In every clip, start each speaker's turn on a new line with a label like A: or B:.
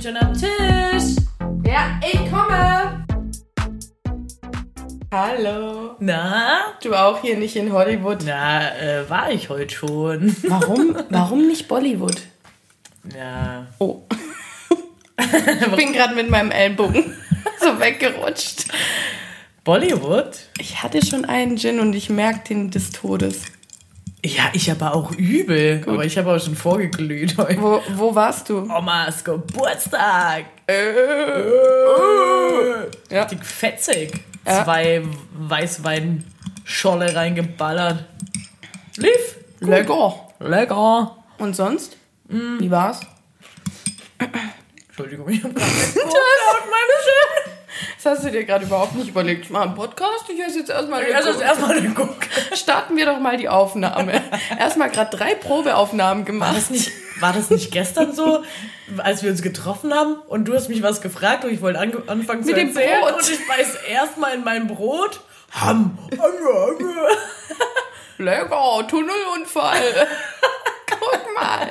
A: bin schon am Tisch.
B: Ja, ich komme. Hallo.
A: Na?
B: Du auch hier nicht in Hollywood.
A: Na, äh, war ich heute schon.
B: Warum, warum nicht Bollywood?
A: Ja.
B: Oh. ich bin gerade mit meinem Ellbogen so weggerutscht.
A: Bollywood?
B: Ich hatte schon einen Gin und ich merke den des Todes.
A: Ja, ich aber auch übel. Aber ich habe auch schon vorgeglüht heute.
B: Wo, wo warst du?
A: Omas Geburtstag. Äh.
B: Ja.
A: Richtig fetzig.
B: Ja.
A: Zwei Weißweinscholle reingeballert. Lief. Gut.
B: Lecker.
A: Lecker.
B: Und sonst? Wie war's?
A: Entschuldigung, ich habe gerade geguckt auf meine Schirm.
B: Das hast du dir gerade überhaupt nicht überlegt. Ich mache einen Podcast, ich esse jetzt erstmal den Guck.
A: erstmal den Guck.
B: Starten wir doch mal die Aufnahme. Erstmal gerade drei Probeaufnahmen
A: War
B: gemacht.
A: das, nicht, war das nicht gestern so, als wir uns getroffen haben und du hast mich was gefragt und ich wollte ange- anfangen zu
B: Mit dem
A: erzählen
B: Brot.
A: und ich beiß erstmal in mein Brot. Ham.
B: Lecker, Tunnelunfall. Guck mal.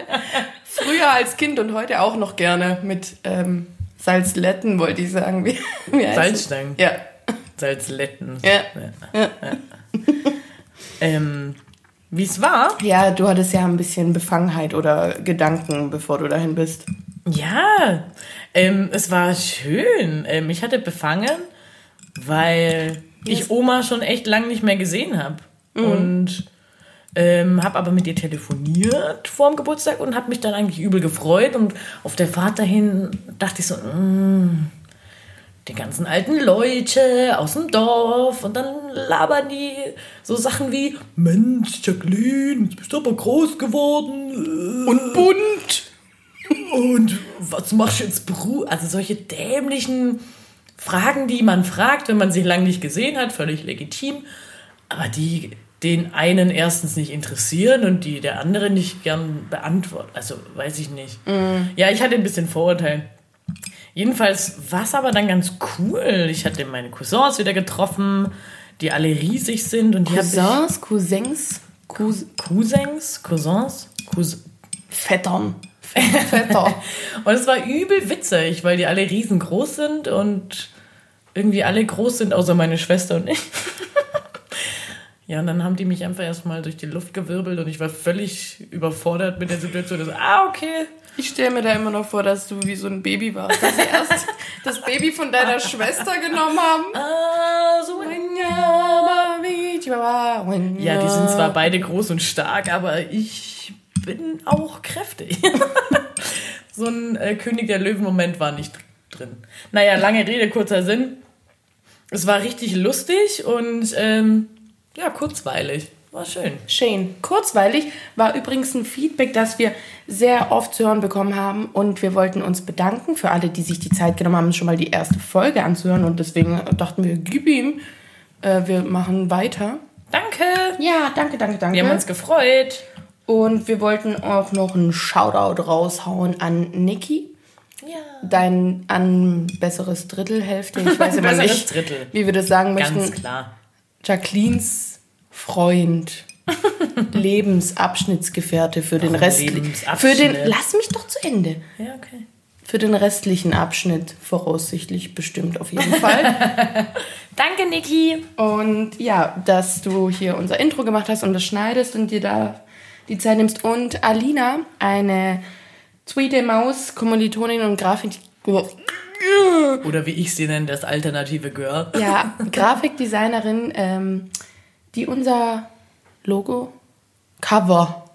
B: Früher als Kind und heute auch noch gerne mit ähm, Salzletten, wollte ich sagen. Wie, wie?
A: Salzstangen.
B: Ja.
A: Salzletten.
B: Ja.
A: ja. Ähm, Wie es war?
B: Ja, du hattest ja ein bisschen Befangenheit oder Gedanken, bevor du dahin bist.
A: Ja, ähm, es war schön. Ähm, ich hatte befangen, weil ich Oma schon echt lang nicht mehr gesehen habe. Und ähm, habe aber mit ihr telefoniert vor dem Geburtstag und habe mich dann eigentlich übel gefreut. Und auf der Fahrt dahin dachte ich so, mm, die ganzen alten Leute aus dem Dorf. Und dann labern die so Sachen wie, Mensch, Jacqueline, jetzt bist du aber groß geworden.
B: Und bunt.
A: Und was machst du jetzt Beru Also solche dämlichen Fragen, die man fragt, wenn man sich lange nicht gesehen hat, völlig legitim, aber die den einen erstens nicht interessieren und die der andere nicht gern beantwortet. Also weiß ich nicht. Ja, ich hatte ein bisschen Vorurteil. Jedenfalls war es aber dann ganz cool. Ich hatte meine Cousins wieder getroffen, die alle riesig sind und die hab
B: Cousins, Cousins, Cous
A: ich Cousins, Cousins, Cous
B: Vettern. Vetter.
A: Und es war übel witzig, weil die alle riesengroß sind und irgendwie alle groß sind, außer meine Schwester und ich. Ja, und dann haben die mich einfach erstmal durch die Luft gewirbelt und ich war völlig überfordert mit der Situation. So, ah, okay.
B: Ich stelle mir da immer noch vor, dass du wie so ein Baby warst. Dass sie erst das Baby von deiner Schwester genommen haben.
A: Ah, so Ja, die sind zwar beide groß und stark, aber ich bin auch kräftig. so ein äh, König der Löwen-Moment war nicht drin. Naja, lange Rede, kurzer Sinn. Es war richtig lustig und ähm, ja, kurzweilig. War schön.
B: Shane. Kurzweilig war übrigens ein Feedback, das wir sehr oft zu hören bekommen haben. Und wir wollten uns bedanken für alle, die sich die Zeit genommen haben, schon mal die erste Folge anzuhören. Und deswegen dachten wir, gib ihm. Äh, wir machen weiter.
A: Danke.
B: Ja, danke, danke, danke.
A: Wir haben uns gefreut.
B: Und wir wollten auch noch einen Shoutout raushauen an Niki.
A: Ja.
B: Dein an besseres Drittelhälfte. Ich weiß immer nicht,
A: Drittel.
B: wie wir das sagen
A: Ganz
B: möchten.
A: klar.
B: Jacquelines Freund. Lebensabschnittsgefährte für den restlichen. Für den. Lass mich doch zu Ende.
A: Ja, okay.
B: Für den restlichen Abschnitt voraussichtlich bestimmt auf jeden Fall.
A: Danke, Niki.
B: und ja, dass du hier unser Intro gemacht hast und das schneidest und dir da die Zeit nimmst. Und Alina, eine tweede Maus, Kommilitonin und Grafik.
A: Oder wie ich sie nenne, das alternative Girl.
B: Ja, Grafikdesignerin, ähm, die unser Logo Cover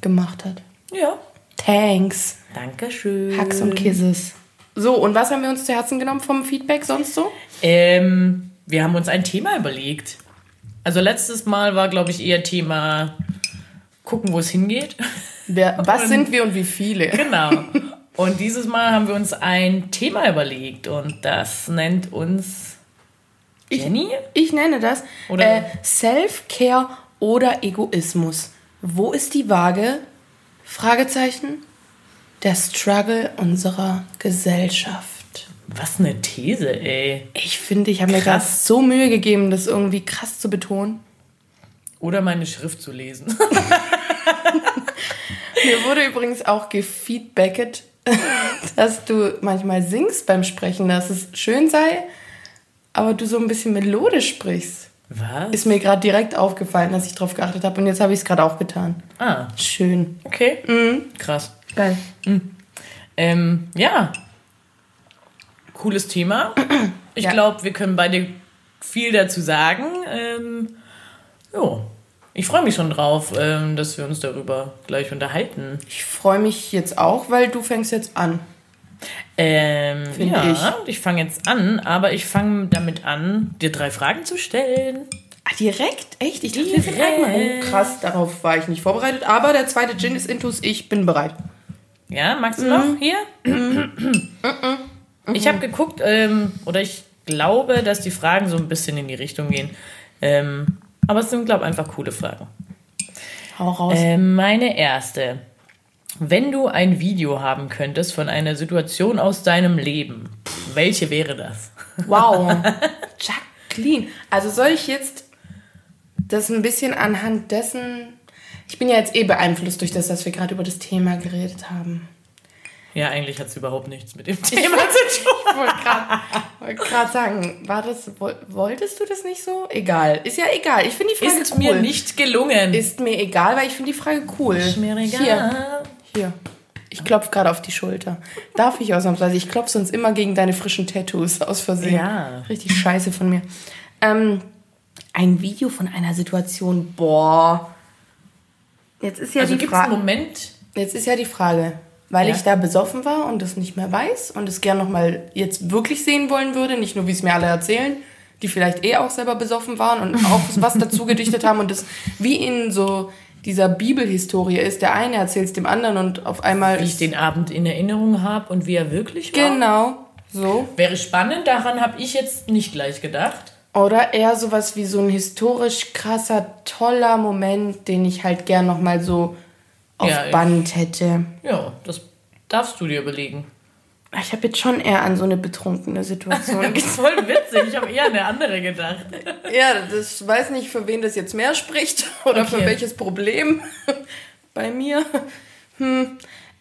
B: gemacht hat.
A: Ja.
B: Thanks.
A: Dankeschön.
B: Hugs und Kisses. So, und was haben wir uns zu Herzen genommen vom Feedback sonst so?
A: Ähm, wir haben uns ein Thema überlegt. Also letztes Mal war, glaube ich, eher Thema gucken, wo es hingeht.
B: Wer, was sind wir und wie viele?
A: Genau. Und dieses Mal haben wir uns ein Thema überlegt und das nennt uns Jenny.
B: Ich nenne das äh, Self-Care oder Egoismus. Wo ist die Waage? Fragezeichen. Der Struggle unserer Gesellschaft.
A: Was eine These, ey.
B: Ich finde, ich habe mir gerade so Mühe gegeben, das irgendwie krass zu betonen.
A: Oder meine Schrift zu lesen.
B: Mir wurde übrigens auch gefeedbacket, dass du manchmal singst beim Sprechen, dass es schön sei, aber du so ein bisschen melodisch sprichst.
A: Was?
B: Ist mir gerade direkt aufgefallen, dass ich drauf geachtet habe und jetzt habe ich es gerade auch getan.
A: Ah,
B: Schön.
A: okay. Krass.
B: Geil.
A: Ähm, ja. Cooles Thema. Ich
B: Ja.
A: glaube, wir können beide viel dazu sagen. Ähm, jo. Ich freue mich schon drauf, ähm, dass wir uns darüber gleich unterhalten.
B: Ich freue mich jetzt auch, weil du fängst jetzt an.
A: Ähm, ja, ich, fange jetzt an, aber ich fange damit an, dir drei Fragen zu stellen.
B: Ah, direkt? Echt? Ich dachte, wir sind
A: Direkt.
B: einmal. Oh, krass, darauf war ich nicht vorbereitet. Aber der zweite Gin ist Intus. Ich bin bereit.
A: Ja, magst du noch hier? ich habe geguckt, ähm, oder ich glaube, dass die Fragen so ein bisschen in die Richtung gehen. Ähm, aber es sind, glaube ich, einfach coole Fragen.
B: Hau raus.
A: Ähm, meine erste. Wenn du ein Video haben könntest von einer Situation aus deinem Leben, welche wäre das?
B: Wow. Jacqueline. Also soll ich jetzt das ein bisschen anhand dessen. Ich bin ja jetzt eh beeinflusst durch das, dass wir gerade über das Thema geredet haben.
A: Ja, eigentlich hat es überhaupt nichts mit dem Thema zu tun.
B: Ich wollte gerade sagen, war das, woll- wolltest du das nicht so? Egal. Ist ja egal. Ich finde die Frage
A: Ist
B: cool.
A: mir nicht gelungen.
B: Ist mir egal, weil ich finde die Frage cool.
A: Ist mir egal.
B: Hier, hier. Ich klopfe gerade auf die Schulter. Darf ich ausnahmsweise? Ich klopfe sonst immer gegen deine frischen Tattoos aus Versehen.
A: Ja.
B: Richtig scheiße von mir. Ähm, ein Video von einer Situation. Boah. Jetzt ist ja
A: Also
B: die
A: gibt es einen
B: Frage.
A: Moment,
B: Jetzt ist ja die Frage, weil
A: Ja.
B: ich da besoffen war und es nicht mehr weiß und es gern noch mal jetzt wirklich sehen wollen würde, nicht nur wie es mir alle erzählen, die vielleicht eh auch selber besoffen waren und auch was dazu gedichtet haben und das wie in so dieser Bibelhistorie ist, der eine erzählt es dem anderen und auf einmal
A: wie ich den Abend in Erinnerung habe und wie er wirklich war.
B: genau so
A: Wäre spannend, daran habe ich jetzt nicht gleich gedacht.
B: oder eher sowas wie so ein historisch krasser toller Moment, den ich halt gern noch mal so auf
A: Ja,
B: Band hätte.
A: Ja, das darfst du dir überlegen.
B: Ich habe jetzt schon eher an so eine betrunkene Situation
A: Das ist voll witzig. Ich habe eher an eine andere gedacht.
B: Ja, das weiß nicht, für wen das jetzt mehr spricht oder für
A: Okay.
B: welches Problem bei mir. Hm.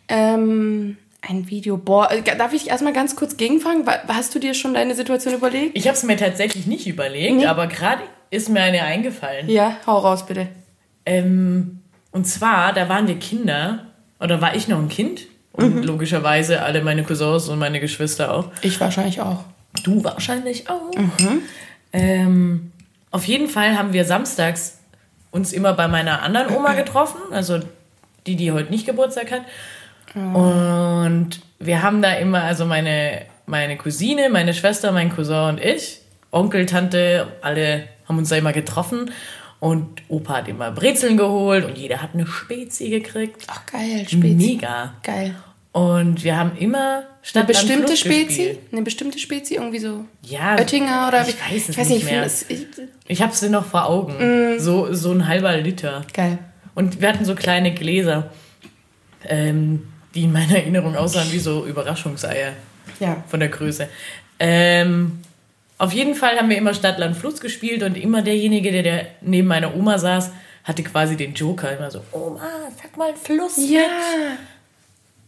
B: Ähm, ein Video. Boah, äh, darf ich erstmal ganz kurz gegenfragen? Hast du dir schon deine Situation überlegt?
A: Ich habe es mir tatsächlich nicht überlegt,
B: Nee.
A: aber gerade ist mir eine eingefallen.
B: Ja, hau raus bitte.
A: Ähm, und zwar, da waren wir Kinder, oder war ich noch ein Kind? Und
B: Mhm.
A: logischerweise alle meine Cousins und meine Geschwister auch.
B: Ich wahrscheinlich auch.
A: Du wahrscheinlich auch. Ähm, auf jeden Fall haben wir samstags uns immer bei meiner anderen Oma getroffen, also die, die heute nicht Geburtstag hat. Und wir haben da immer, also meine, meine Cousine, meine Schwester, mein Cousin und ich, Onkel, Tante, alle haben uns da immer getroffen. Und Opa hat immer Brezeln geholt und jeder hat eine Spezi gekriegt.
B: Ach geil, Spezi.
A: Mega.
B: Geil.
A: Und wir haben immer
B: Eine
A: Stadt
B: bestimmte
A: Land, Fluss
B: Spezi? Eine bestimmte Spezi? Irgendwie so
A: Ja,
B: Oettinger oder
A: ich
B: wie-
A: weiß es
B: ich weiß
A: nicht mehr.
B: ich es- ich-
A: Ich habe sie noch vor Augen. So, so ein halber Liter.
B: Geil.
A: Und wir hatten so kleine Gläser, ähm, die in meiner Erinnerung aussahen wie so Überraschungseier
B: Ja.
A: von der Größe. Ähm, auf jeden Fall haben wir immer Stadt, Land, Fluss gespielt und immer derjenige, der, der neben meiner Oma saß, hatte quasi den Joker. Immer so, Oma, sag mal Fluss
B: Ja.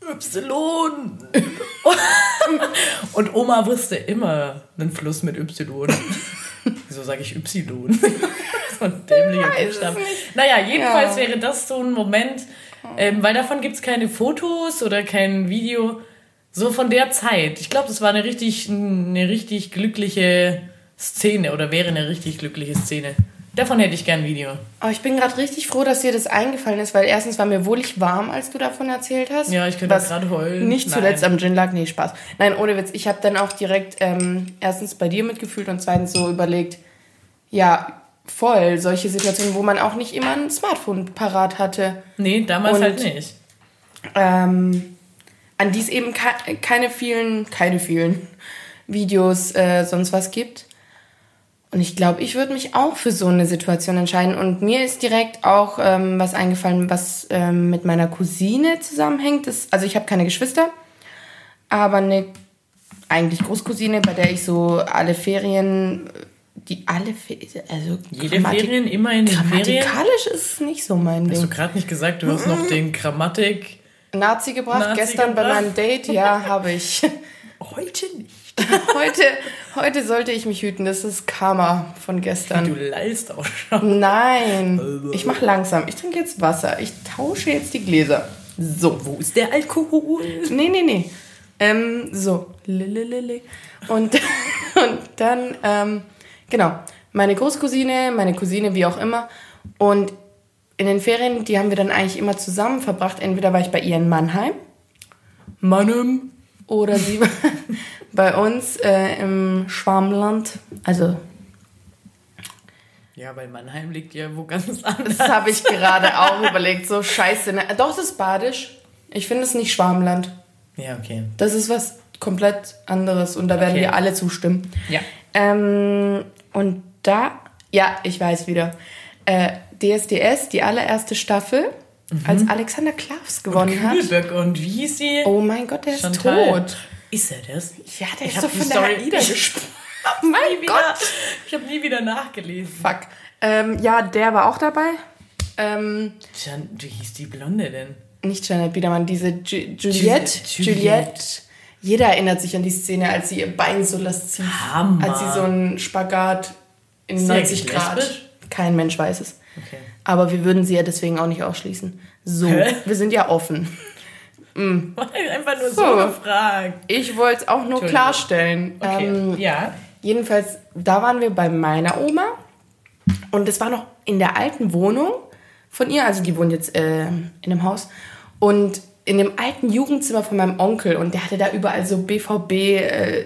A: mit Y. und Oma wusste immer einen Fluss mit Y. Wieso sage ich Y? so ein dämlicher Buchstabe. Naja, jedenfalls
B: Ja.
A: wäre das so ein Moment, ähm, weil davon gibt es keine Fotos oder kein Video. So von der Zeit. Ich glaube, das war eine richtig, eine richtig glückliche Szene oder wäre eine richtig glückliche Szene. Davon hätte ich gern ein Video.
B: Aber ich bin gerade richtig froh, dass dir das eingefallen ist, weil erstens war mir wohlig warm, als du davon erzählt hast.
A: Ja, ich könnte gerade heulen.
B: Nicht
A: Nein.
B: zuletzt am Gin lag, nee, Spaß. Nein, ohne Witz. Ich habe dann auch direkt ähm, erstens bei dir mitgefühlt und zweitens so überlegt, ja, voll, solche Situationen, wo man auch nicht immer ein Smartphone parat hatte.
A: Nee, damals
B: Und-
A: halt nicht.
B: Ähm, an die es eben ke keine vielen, keine vielen Videos äh, sonst was gibt. Und ich glaube, ich würde mich auch für so eine Situation entscheiden. Und mir ist direkt auch ähm, was eingefallen, was ähm, mit meiner Cousine zusammenhängt. Das, also ich habe keine Geschwister, aber eine eigentlich Großcousine, bei der ich so alle Ferien, die alle Ferien, also
A: Jede
B: Grammatik-
A: Ferien, immer in den Ferien.
B: grammatikalisch ist es nicht so mein
A: Hast du
B: Ding.
A: gerade nicht gesagt, du hast noch den Grammatik
B: Nazi gebracht.
A: Nazi
B: Gestern bei
A: gebracht?
B: meinem Date, ja, habe ich.
A: Heute nicht.
B: Heute, heute sollte ich mich hüten. Das ist Karma von
A: Du
B: gestern.
A: leist auch schon.
B: Nein, ich mache langsam. Ich trinke jetzt Wasser. Ich tausche jetzt die Gläser. So.
A: Wo ist der Alkohol?
B: Nee, nee, nee. Ähm, so. Lililili. Und, und dann, ähm, genau, meine Großcousine, meine Cousine, wie auch immer. Und in den Ferien, die haben wir dann eigentlich immer zusammen verbracht. Entweder war ich bei ihr in Mannheim. Mannheim. Oder sie war bei uns äh, im Schwarmland. Also,
A: Ja, weil Mannheim liegt ja wo ganz anders.
B: das habe ich gerade auch überlegt. So scheiße. Ne? Doch, das ist badisch. Ich finde es nicht Schwarmland.
A: Ja, okay.
B: Das ist was komplett anderes und da werden
A: Okay.
B: wir alle zustimmen.
A: Ja.
B: Ähm, und da, ja, ich weiß wieder. Äh, DSDS, die allererste Staffel, als Alexander Klavs gewonnen hat.
A: Kühlberg und wie sie?
B: Oh mein Gott, der ist
A: Chantal.
B: tot.
A: Ist er das?
B: Ja, der
A: Ich
B: ist doch von der AIDA
A: ich-
B: gesprungen. Oh mein Gott.
A: wieder, ich habe nie wieder nachgelesen.
B: Fuck. Ähm, ja, der war auch dabei. Ähm,
A: Jan, wie hieß die Blonde denn?
B: nicht Janet Biedermann, diese Ju Juliette.
A: Juliette.
B: Juliette. Jeder erinnert sich an die Szene, als sie ihr Bein so lasziv,
A: Hammer.
B: als sie so einen Spagat in
A: Ist sie
B: 90
A: eigentlich
B: Grad.
A: lesbisch?
B: Kein Mensch weiß es.
A: Okay.
B: Aber wir würden sie ja deswegen auch nicht ausschließen. So,
A: Hä?
B: wir sind ja offen.
A: Einfach nur so,
B: So.
A: gefragt.
B: Ich wollte es auch nur klarstellen.
A: Okay.
B: Ähm,
A: ja.
B: Jedenfalls, da waren wir bei meiner Oma. Und es war noch in der alten Wohnung von ihr. Also die wohnt jetzt äh, in einem Haus. Und in dem alten Jugendzimmer von meinem Onkel. Und der hatte da überall so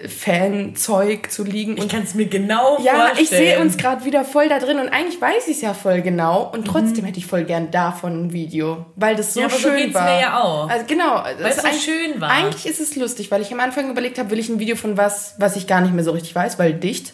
B: BVB-Fan-Zeug zu liegen.
A: Ich kann es mir genau
B: ja,
A: vorstellen.
B: ich sehe uns gerade wieder voll da drin. Und eigentlich weiß ich es ja voll genau. Und
A: Mhm.
B: trotzdem hätte ich voll gern davon ein Video. Weil das so
A: Ja, aber so
B: schön
A: geht's
B: war.
A: mir ja auch.
B: Also genau.
A: Weil es so schön war.
B: Eigentlich ist es lustig, weil ich am Anfang überlegt habe, will ich ein Video von was, was ich gar nicht mehr so richtig weiß, weil dicht.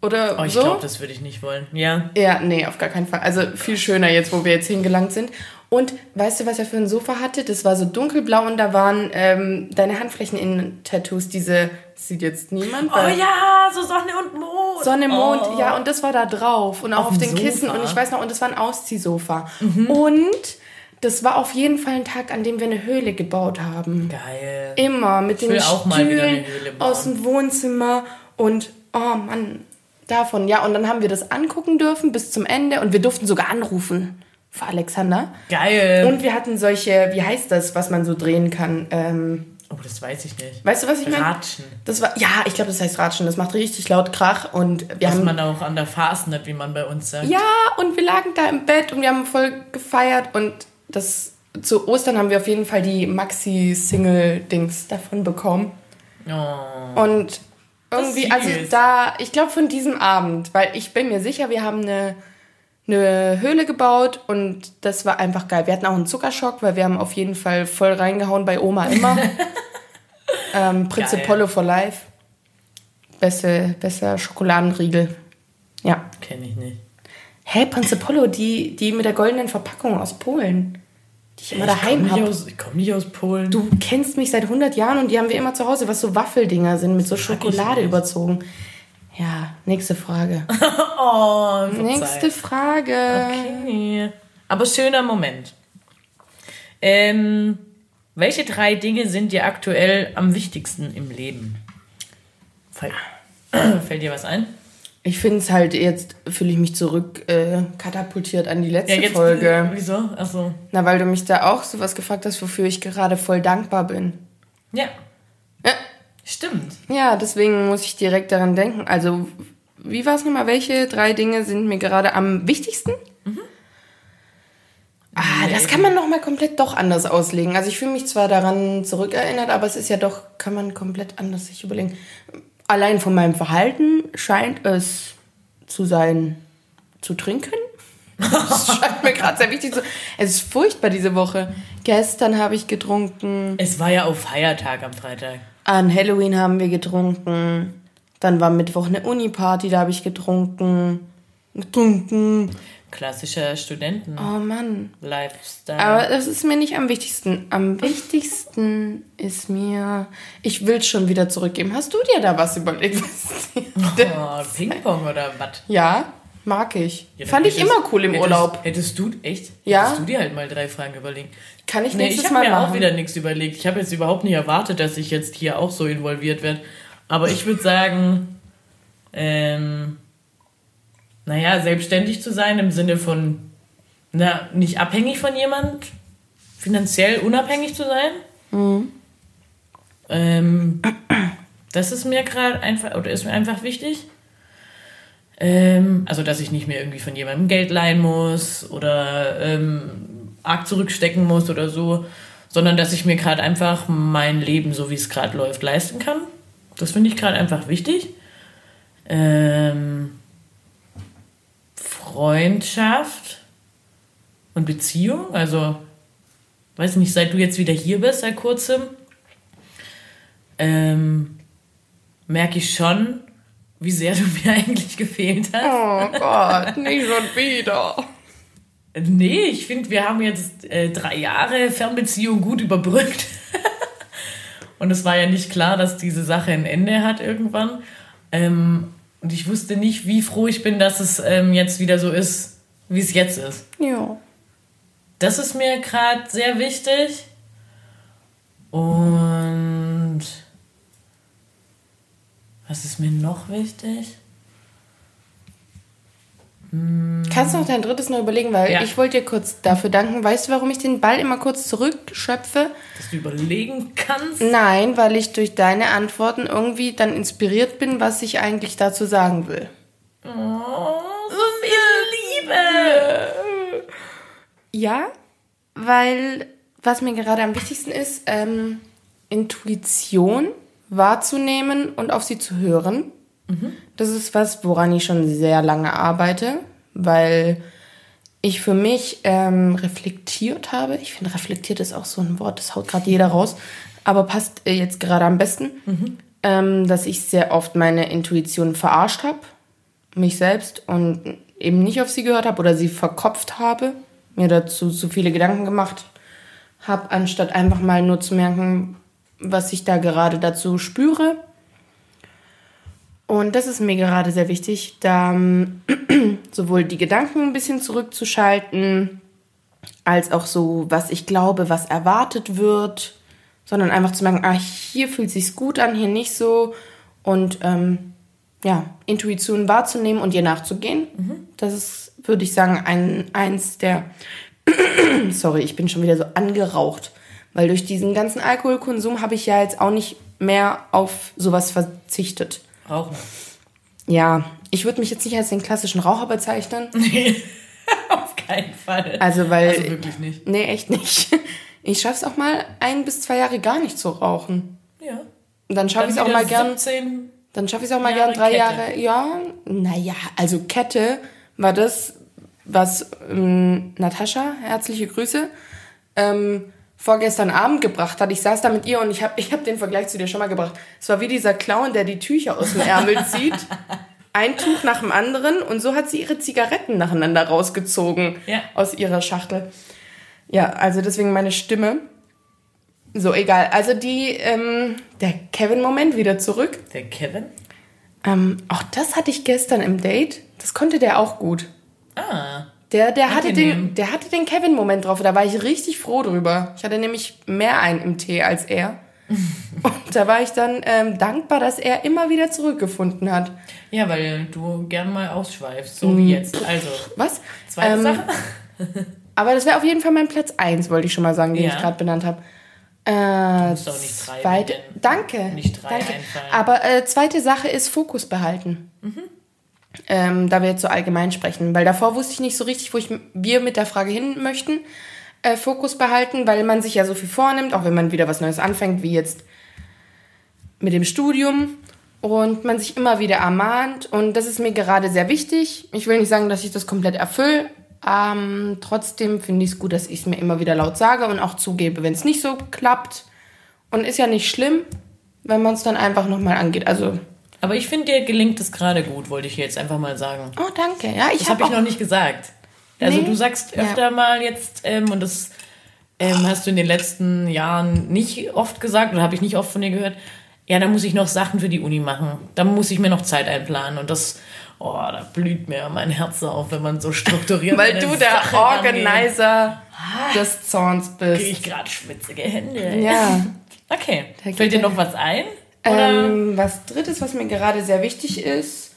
B: Oder
A: Oh, ich
B: so.
A: glaube, das würde ich nicht wollen. Ja.
B: Ja, nee, auf gar keinen Fall. Also viel schöner jetzt, wo wir jetzt hingelangt sind. Und weißt du, was er für ein Sofa hatte? Das war so dunkelblau und da waren ähm, deine Handflächen in Tattoos. Diese sieht jetzt niemand.
A: Oh ja, so Sonne und Mond.
B: Sonne, Mond,
A: oh.
B: ja, und das war da drauf. Und auch
A: Auf
B: auf, den Kissen.
A: Sofa. Mhm.
B: Und ich weiß noch, und das war ein Ausziehsofa. Und das war auf jeden Fall ein Tag, an dem wir eine Höhle gebaut haben.
A: Geil.
B: Immer mit den
A: will auch mal wieder eine
B: Stühlen aus dem Wohnzimmer und oh Mann, davon. Ja, und dann haben wir das angucken dürfen bis zum Ende und wir durften sogar anrufen für Alexander.
A: Geil.
B: Und wir hatten solche, wie heißt das, was man so drehen kann? Ähm,
A: oh, das weiß ich nicht.
B: weißt du, was ich meine?
A: Ratschen.
B: Das war, ja, ich glaube, das heißt Ratschen. Das macht richtig laut Krach und wir
A: Was
B: haben
A: man auch an der Fastnet, wie man bei uns sagt.
B: ja, und wir lagen da im Bett und wir haben voll gefeiert und das zu Ostern haben wir auf jeden Fall die Maxi-Single-Dings davon bekommen.
A: Oh.
B: Und irgendwie, also da, ich glaube von diesem Abend, weil ich bin mir sicher, wir haben eine, eine Höhle gebaut und das war einfach geil. Wir hatten auch einen Zuckerschock, weil wir haben auf jeden Fall voll reingehauen bei Oma immer. ähm. Polo for Life. Beste, besser Schokoladenriegel. Ja.
A: Kenne ich nicht.
B: Hä, Prinze Polo, die, die mit der goldenen Verpackung aus Polen. Die ich immer
A: ich
B: daheim
A: komme
B: habe.
A: ich komm nicht aus Polen.
B: Du kennst mich seit 100 Jahren und die haben wir immer zu Hause, was so Waffeldinger sind, mit so Schokolade überzogen. Ja, nächste Frage.
A: Oh,
B: nächste Frage.
A: Okay. Aber schöner Moment. Ähm, welche drei Dinge sind dir aktuell am wichtigsten im Leben? Fall, fällt dir was ein?
B: Ich finde es halt, jetzt fühle ich mich zurück äh, katapultiert an die letzte
A: jetzt.
B: Folge.
A: Wieso? Achso.
B: Na, weil du mich da auch sowas gefragt hast, wofür ich gerade voll dankbar bin.
A: Ja,
B: Ja,
A: stimmt.
B: ja deswegen muss ich direkt daran denken. Also, wie war es nochmal? Welche drei Dinge sind mir gerade am wichtigsten? Ah, das kann man nochmal komplett doch anders auslegen. Also ich fühle mich zwar daran zurückerinnert, aber es ist ja doch, kann man komplett anders sich überlegen. Allein von meinem Verhalten scheint es zu sein, zu trinken. Das scheint mir gerade sehr wichtig zu Es ist furchtbar diese Woche. Gestern habe ich getrunken.
A: Es war ja auf Feiertag am Freitag.
B: An Halloween haben wir getrunken. Dann war Mittwoch eine Uni-Party, da habe ich getrunken. Getrunken.
A: Klassischer Studenten-Lifestyle.
B: Oh Mann. Aber das ist mir nicht am wichtigsten. Am wichtigsten ist mir. Ich will es schon wieder zurückgeben. Hast du dir da was überlegt? Was
A: oh, Ping-Pong oder was?
B: ja, Mag ich.
A: Ja,
B: Fand ich
A: hättest-
B: immer cool im
A: hättest,
B: Urlaub.
A: Hättest du, echt?
B: Ja.
A: Hättest du dir halt mal drei Fragen überlegt.
B: Kann ich
A: Nee,
B: nächstes
A: ich habe
B: Mal
A: mir
B: machen.
A: auch wieder nichts überlegt. Ich habe jetzt überhaupt nicht erwartet, dass ich jetzt hier auch so involviert werde. Aber ich würde sagen, ähm, naja, selbstständig zu sein im Sinne von, na, nicht abhängig von jemand, finanziell unabhängig zu sein.
B: Mhm.
A: Ähm, das ist mir gerade einfach, oder ist mir einfach wichtig. Ähm, also, dass ich nicht mehr irgendwie von jemandem Geld leihen muss oder ähm, arg zurückstecken muss oder so, sondern dass ich mir gerade einfach mein Leben, so wie es gerade läuft, leisten kann. Das finde ich gerade einfach wichtig. Ähm, Freundschaft und Beziehung, also weiß nicht, seit du jetzt wieder hier bist, seit kurzem, ähm, merke ich schon, wie sehr du mir eigentlich gefehlt hast.
B: Oh Gott, nicht schon wieder.
A: Nee, ich finde, wir haben jetzt äh, drei Jahre Fernbeziehung gut überbrückt. und es war ja nicht klar, dass diese Sache ein Ende hat irgendwann. Ähm, und ich wusste nicht, wie froh ich bin, dass es ähm, jetzt wieder so ist, wie es jetzt ist.
B: Ja.
A: Das ist mir gerade sehr wichtig. Und was ist mir noch wichtig?
B: Kannst du noch dein drittes noch überlegen, weil
A: Ja.
B: ich wollte dir kurz dafür danken. Weißt du, warum ich den Ball immer kurz zurückschöpfe?
A: Dass du überlegen kannst.
B: Nein, weil ich durch deine Antworten irgendwie dann inspiriert bin, was ich eigentlich dazu sagen will.
A: Oh, so viel Liebe.
B: Ja, weil was mir gerade am wichtigsten ist, ähm, Intuition wahrzunehmen und auf sie zu hören. Das ist was, woran ich schon sehr lange arbeite, weil ich für mich ähm, reflektiert habe. Ich finde, reflektiert ist auch so ein Wort, das haut gerade jeder raus, aber passt äh, jetzt gerade am besten, ähm, dass ich sehr oft meine Intuition verarscht habe, mich selbst und eben nicht auf sie gehört habe oder sie verkopft habe, mir dazu zu viele Gedanken gemacht habe, anstatt einfach mal nur zu merken, was ich da gerade dazu spüre. Und das ist mir gerade sehr wichtig, da ähm, sowohl die Gedanken ein bisschen zurückzuschalten, als auch so, was ich glaube, was erwartet wird, sondern einfach zu merken, ah, hier fühlt sich's gut an, hier nicht so. Und ähm, ja, Intuition wahrzunehmen und ihr nachzugehen. Das ist, würde ich sagen, ein, eins der. Sorry, ich bin schon wieder so angeraucht. Weil durch diesen ganzen Alkoholkonsum habe ich ja jetzt auch nicht mehr auf sowas verzichtet.
A: Rauchen.
B: Ja, ich würde mich jetzt nicht als den klassischen Raucher bezeichnen.
A: Auf keinen Fall.
B: Also, weil.
A: Also wirklich nicht.
B: Nee, echt nicht. Ich schaff's auch mal ein bis zwei Jahre gar nicht zu rauchen.
A: Ja.
B: Und dann schaffe ich es auch mal gern.
A: 17.
B: Dann schaffe ich es auch mal
A: Jahre
B: gern drei
A: Kette.
B: Jahre. Ja, naja, also Kette war das, was ähm, Natascha, herzliche Grüße, ähm, vorgestern Abend gebracht hat. Ich saß da mit ihr und ich habe ich hab den Vergleich zu dir schon mal gebracht. Es war wie dieser Clown, der die Tücher aus dem Ärmel zieht. Ein Tuch nach dem anderen und so hat sie ihre Zigaretten nacheinander rausgezogen
A: Ja.
B: aus ihrer Schachtel. Ja, also deswegen meine Stimme. So, egal. Also die, ähm, der Kevin-Moment wieder zurück.
A: Der Kevin?
B: Ähm, auch das hatte ich gestern im Date. Das konnte der auch gut.
A: Ah.
B: Der, der, hatte, den, der hatte den Kevin-Moment drauf. Da war ich richtig froh drüber. Ich hatte nämlich mehr ein im Tee als er. Und da war ich dann ähm, dankbar, dass er immer wieder zurückgefunden hat.
A: Ja, weil du gern mal ausschweifst, so wie jetzt. Also,
B: Was?
A: zweite
B: Ähm,
A: Sache.
B: Aber das wäre auf jeden Fall mein Platz 1, wollte ich schon mal sagen, den
A: Ja.
B: ich gerade benannt habe. Äh,
A: musst auch nicht drei
B: zweite, danke.
A: Nicht drei
B: danke.
A: einfallen.
B: Aber äh, zweite Sache ist Fokus behalten. Ähm, da wir jetzt so allgemein sprechen. Weil davor wusste ich nicht so richtig, wo ich, wir mit der Frage hin möchten. Äh, Fokus behalten, weil man sich ja so viel vornimmt, auch wenn man wieder was Neues anfängt, wie jetzt mit dem Studium. Und man sich immer wieder ermahnt. Und das ist mir gerade sehr wichtig. Ich will nicht sagen, dass ich das komplett erfülle. Ähm, trotzdem finde ich es gut, dass ich es mir immer wieder laut sage und auch zugebe, wenn es nicht so klappt. Und ist ja nicht schlimm, wenn man es dann einfach nochmal angeht. Also,
A: Aber ich finde, dir gelingt es gerade gut, wollte ich jetzt einfach mal sagen.
B: oh, danke. Ja, ich
A: Das
B: habe
A: habe ich noch nicht gesagt. Also
B: Nee.
A: du sagst
B: Ja.
A: öfter mal jetzt, ähm, und das ähm, hast du in den letzten Jahren nicht oft gesagt, oder habe ich nicht oft von dir gehört, ja, da muss ich noch Sachen für die Uni machen. Da muss ich mir noch Zeit einplanen. Und das, Oh, da blüht mir mein Herz auf, wenn man so strukturiert
B: Weil du der Sache Organizer des Zorns bist.
A: Kriege ich gerade schwitzige Hände.
B: Ja.
A: Okay. Fällt dir noch was ein?
B: Ähm, was drittes, was mir gerade sehr wichtig ist.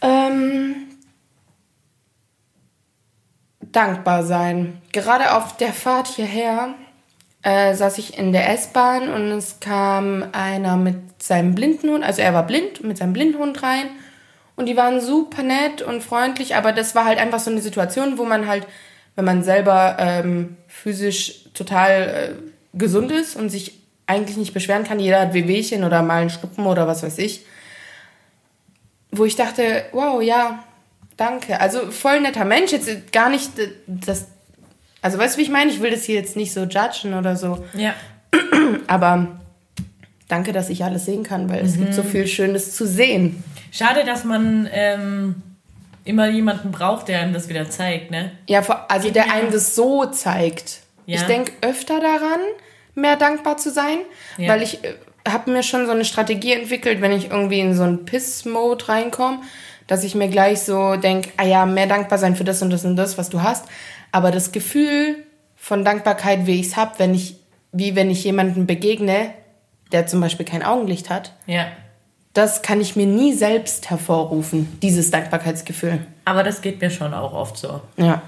B: Ähm, dankbar sein. Gerade auf der Fahrt hierher äh, saß ich in der S-Bahn und es kam einer mit seinem Blindenhund, also er war blind, mit seinem Blindenhund rein. Und die waren super nett und freundlich, aber das war halt einfach so eine Situation, wo man halt, wenn man selber ähm, physisch total äh, gesund ist und sich eigentlich nicht beschweren kann, jeder hat Wehwehchen oder mal einen Schnuppen oder was weiß ich, wo ich dachte, wow, ja, danke. Also voll netter Mensch, jetzt gar nicht das, also weißt du, wie ich meine? Ich will das hier jetzt nicht so judgen oder so.
A: Ja.
B: Aber danke, dass ich alles sehen kann, weil mhm. es gibt so mhm. viel Schönes zu sehen.
A: Schade, dass man ähm, immer jemanden braucht, der einem das wieder zeigt, ne?
B: Ja, also der einem das so zeigt. Ja. Ich denke öfter daran, mehr dankbar zu sein, ja. weil ich äh, habe mir schon so eine Strategie entwickelt, wenn ich irgendwie in so einen Piss-Mode reinkomme, dass ich mir gleich so denke, ah ja, mehr dankbar sein für das und das und das, was du hast. Aber das Gefühl von Dankbarkeit, wie ich es habe, wenn ich, wie wenn ich jemanden begegne, der zum Beispiel kein Augenlicht hat,
A: ja.
B: das kann ich mir nie selbst hervorrufen, dieses Dankbarkeitsgefühl.
A: Aber das geht mir schon auch oft so.
B: Ja.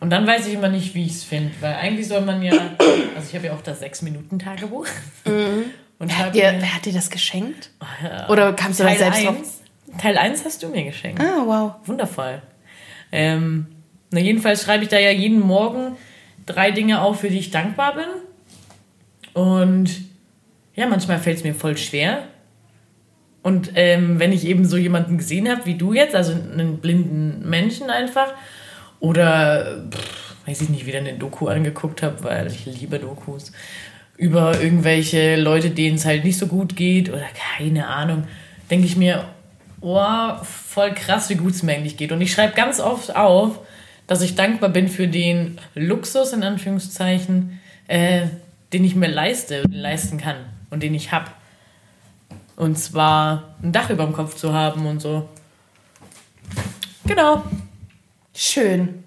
A: Und dann weiß ich immer nicht, wie ich es finde. Weil eigentlich soll man ja. Also ich habe ja auch das 6-Minuten-Tagebuch. Mhm.
B: Und wer, hat dir, wer hat dir das geschenkt? Oh, Oder kamst du da selbst 1, drauf?
A: Teil 1 hast du mir geschenkt.
B: Ah, wow.
A: Wundervoll. Ähm, na, jedenfalls schreibe ich da ja jeden Morgen drei Dinge auf, für die ich dankbar bin. Und ja, manchmal fällt es mir voll schwer. Und ähm, wenn ich eben so jemanden gesehen habe wie du jetzt, also einen blinden Menschen einfach, oder pff, weiß ich nicht, wieder eine Doku angeguckt habe, weil ich liebe Dokus, über irgendwelche Leute, denen es halt nicht so gut geht oder keine Ahnung, denke ich mir, oh, voll krass, wie gut es mir eigentlich geht. Und ich schreibe ganz oft auf, dass ich dankbar bin für den Luxus, in Anführungszeichen, äh, den ich mir leiste, leisten kann und den ich habe. Und zwar ein Dach über dem Kopf zu haben und so. Genau.
B: Schön.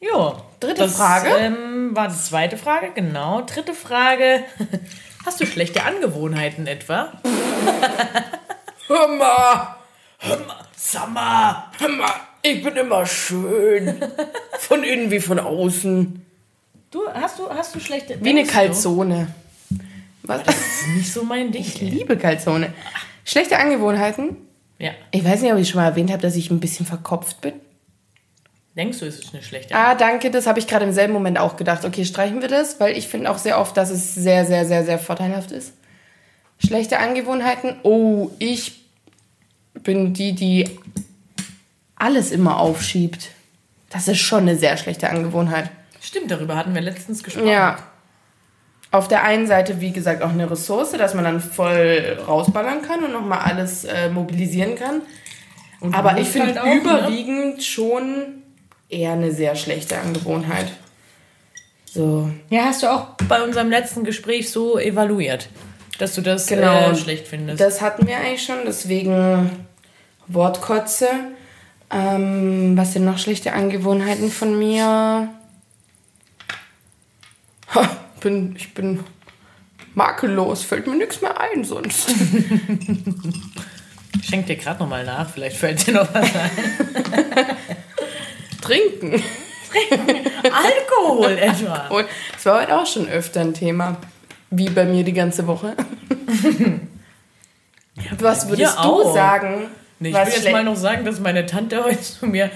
A: Jo.
B: Dritte das, Frage.
A: Ähm, war die zweite Frage, genau. Dritte Frage. Hast du schlechte Angewohnheiten etwa?
B: Hör mal.
A: Hör mal. Summer.
B: Hör mal. Ich bin immer schön. Von innen wie von außen.
A: Du, hast du, hast du schlechte...
B: Wie eine Kalzone.
A: Was? Das ist nicht so mein Ding.
B: Ich liebe Kalzone. Schlechte Angewohnheiten?
A: Ja.
B: Ich weiß nicht, ob ich schon mal erwähnt habe, dass ich ein bisschen verkopft bin.
A: Denkst du, ist es eine schlechte
B: Ah, danke, das habe ich gerade im selben Moment auch gedacht. Okay, streichen wir das, weil ich finde auch sehr oft, dass es sehr, sehr, sehr, sehr vorteilhaft ist. Schlechte Angewohnheiten. Oh, ich bin die, die alles immer aufschiebt. Das ist schon eine sehr schlechte Angewohnheit.
A: Stimmt, darüber hatten wir letztens gesprochen.
B: Ja. Auf der einen Seite, wie gesagt, auch eine Ressource, dass man dann voll rausballern kann und nochmal alles äh, mobilisieren kann. Aber ich finde halt ne? überwiegend ne? schon eher eine sehr schlechte Angewohnheit. So.
A: Ja, hast du auch bei unserem letzten Gespräch so evaluiert, dass du das genau, äh, schlecht findest.
B: Das hatten wir eigentlich schon, deswegen Wortkotze. Ähm, was sind noch schlechte Angewohnheiten von mir? Ha, bin, ich bin makellos, fällt mir nichts mehr ein sonst.
A: Schenk dir gerade nochmal nach, vielleicht fällt dir noch was ein.
B: Trinken.
A: Alkohol etwa.
B: das war heute auch schon öfter ein Thema. Wie bei mir die ganze Woche. Was würdest du sagen?
A: Nee, ich will jetzt mal noch sagen, dass meine Tante heute zu mir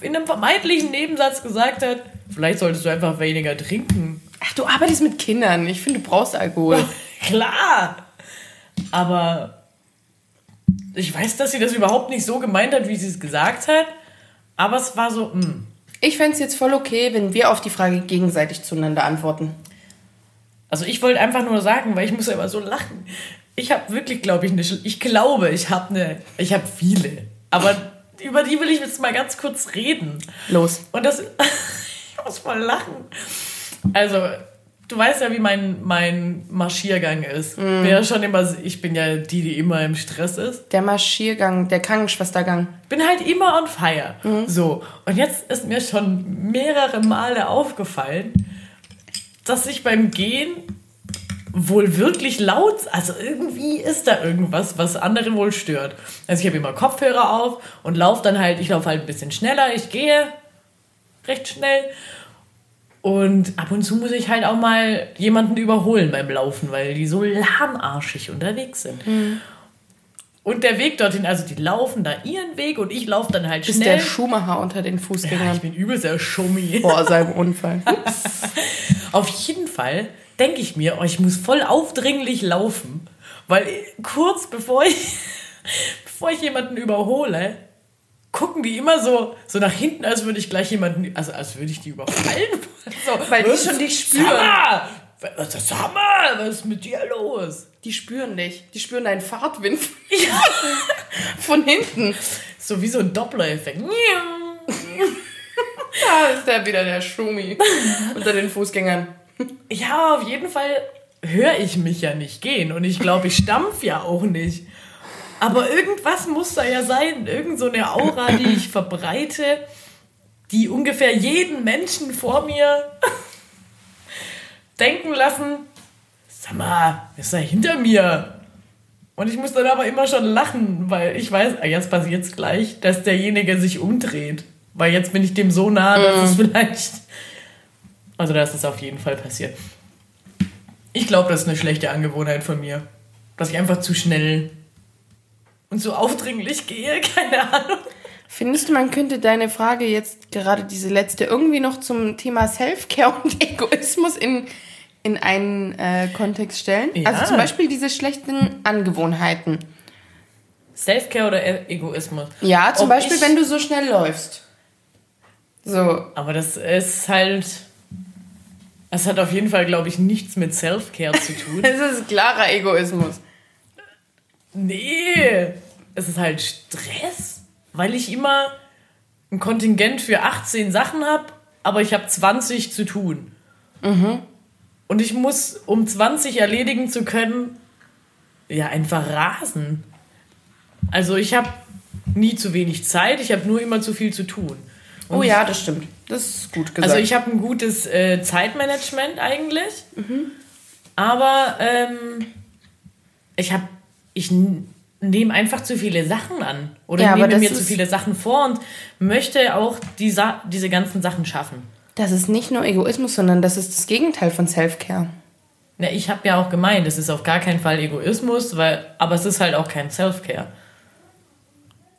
A: in einem vermeintlichen Nebensatz gesagt hat, vielleicht solltest du einfach weniger trinken.
B: Ach, du arbeitest mit Kindern. Ich finde, du brauchst Alkohol.
A: Klar. Aber ich weiß, dass sie das überhaupt nicht so gemeint hat, wie sie es gesagt hat. Aber es war so, mh. Hm.
B: Ich fände es jetzt voll okay, wenn wir auf die Frage gegenseitig zueinander antworten.
A: Also ich wollte einfach nur sagen, weil ich muss ja immer so lachen. Ich habe wirklich, glaube ich, eine, ich glaube, ich habe eine, ich habe viele. Aber über die will ich jetzt mal ganz kurz reden.
B: Los.
A: Und das, ich muss mal lachen. Also, du weißt ja, wie mein, mein Marschiergang ist. Mm. Bin ja schon immer, ich bin ja die, die immer im Stress ist.
B: Der Marschiergang, der Krankenschwestergang.
A: Bin halt immer on fire. Mm. So. Und jetzt ist mir schon mehrere Male aufgefallen, dass ich beim Gehen wohl wirklich laut, also irgendwie ist da irgendwas, was andere wohl stört. Also ich habe immer Kopfhörer auf und laufe dann halt, ich laufe halt ein bisschen schneller, ich gehe recht schnell und ab und zu muss ich halt auch mal jemanden überholen beim Laufen, weil die so lahmarschig unterwegs sind. Mhm. Und der Weg dorthin, also die laufen da ihren Weg und ich laufe dann halt schnell. Ist
B: der Schuhmacher unter den Fußgängern. Ja,
A: ich bin übelst der Schummi.
B: Vor seinem Unfall.
A: Auf jeden Fall denke ich mir, oh, ich muss voll aufdringlich laufen, weil kurz bevor ich, bevor ich jemanden überhole, gucken die immer so, so nach hinten, als würde ich gleich jemanden, also als würde ich die überfallen. So,
B: Weil die schon dich spüren.
A: Summer! Was ist Summer? Was ist mit dir los?
B: Die spüren dich. Die spüren deinen Fahrtwind ja. von hinten.
A: So wie so ein Doppler-Effekt.
B: da ist der wieder der Schumi unter den Fußgängern.
A: Ja, auf jeden Fall höre ich mich ja nicht gehen und ich glaube, ich stampf ja auch nicht. Aber irgendwas muss da ja sein, irgend so eine Aura, die ich verbreite, die ungefähr jeden Menschen vor mir denken lassen, sag mal, ist da hinter mir? Und ich muss dann aber immer schon lachen, weil ich weiß, ah, jetzt passiert es gleich, dass derjenige sich umdreht. Weil jetzt bin ich dem so nah, dass es mhm. vielleicht. Also, dass es auf jeden Fall passiert. Ich glaube, das ist eine schlechte Angewohnheit von mir. Dass ich einfach zu schnell und so aufdringlich gehe, keine Ahnung.
B: Findest du, man könnte deine Frage jetzt, gerade diese letzte, irgendwie noch zum Thema Self-Care und Egoismus in, in einen äh, Kontext stellen? Ja. Also zum Beispiel diese schlechten Angewohnheiten.
A: Self-Care oder e Egoismus?
B: Ja, zum Ob Beispiel, wenn du so schnell läufst. So.
A: Aber das ist halt. Das hat auf jeden Fall, glaube ich, nichts mit Self-Care zu tun.
B: Es ist klarer Egoismus.
A: Nee, es ist halt Stress, weil ich immer ein Kontingent für 18 Sachen habe, aber ich habe 20 zu tun. Mhm. Und ich muss, um 20 erledigen zu können, ja, einfach rasen. Also ich habe nie zu wenig Zeit, ich habe nur immer zu viel zu tun.
B: Und oh ja, das stimmt. Das ist gut
A: gesagt. Also ich habe ein gutes äh, Zeitmanagement eigentlich, mhm. aber ähm, ich habe ich nehme einfach zu viele Sachen an oder ja, nehme mir zu viele Sachen vor und möchte auch die Sa diese ganzen Sachen schaffen.
B: Das ist nicht nur Egoismus, sondern das ist das Gegenteil von Self-Care.
A: Ja, ich habe ja auch gemeint, es ist auf gar keinen Fall Egoismus, weil, aber es ist halt auch kein Self-Care.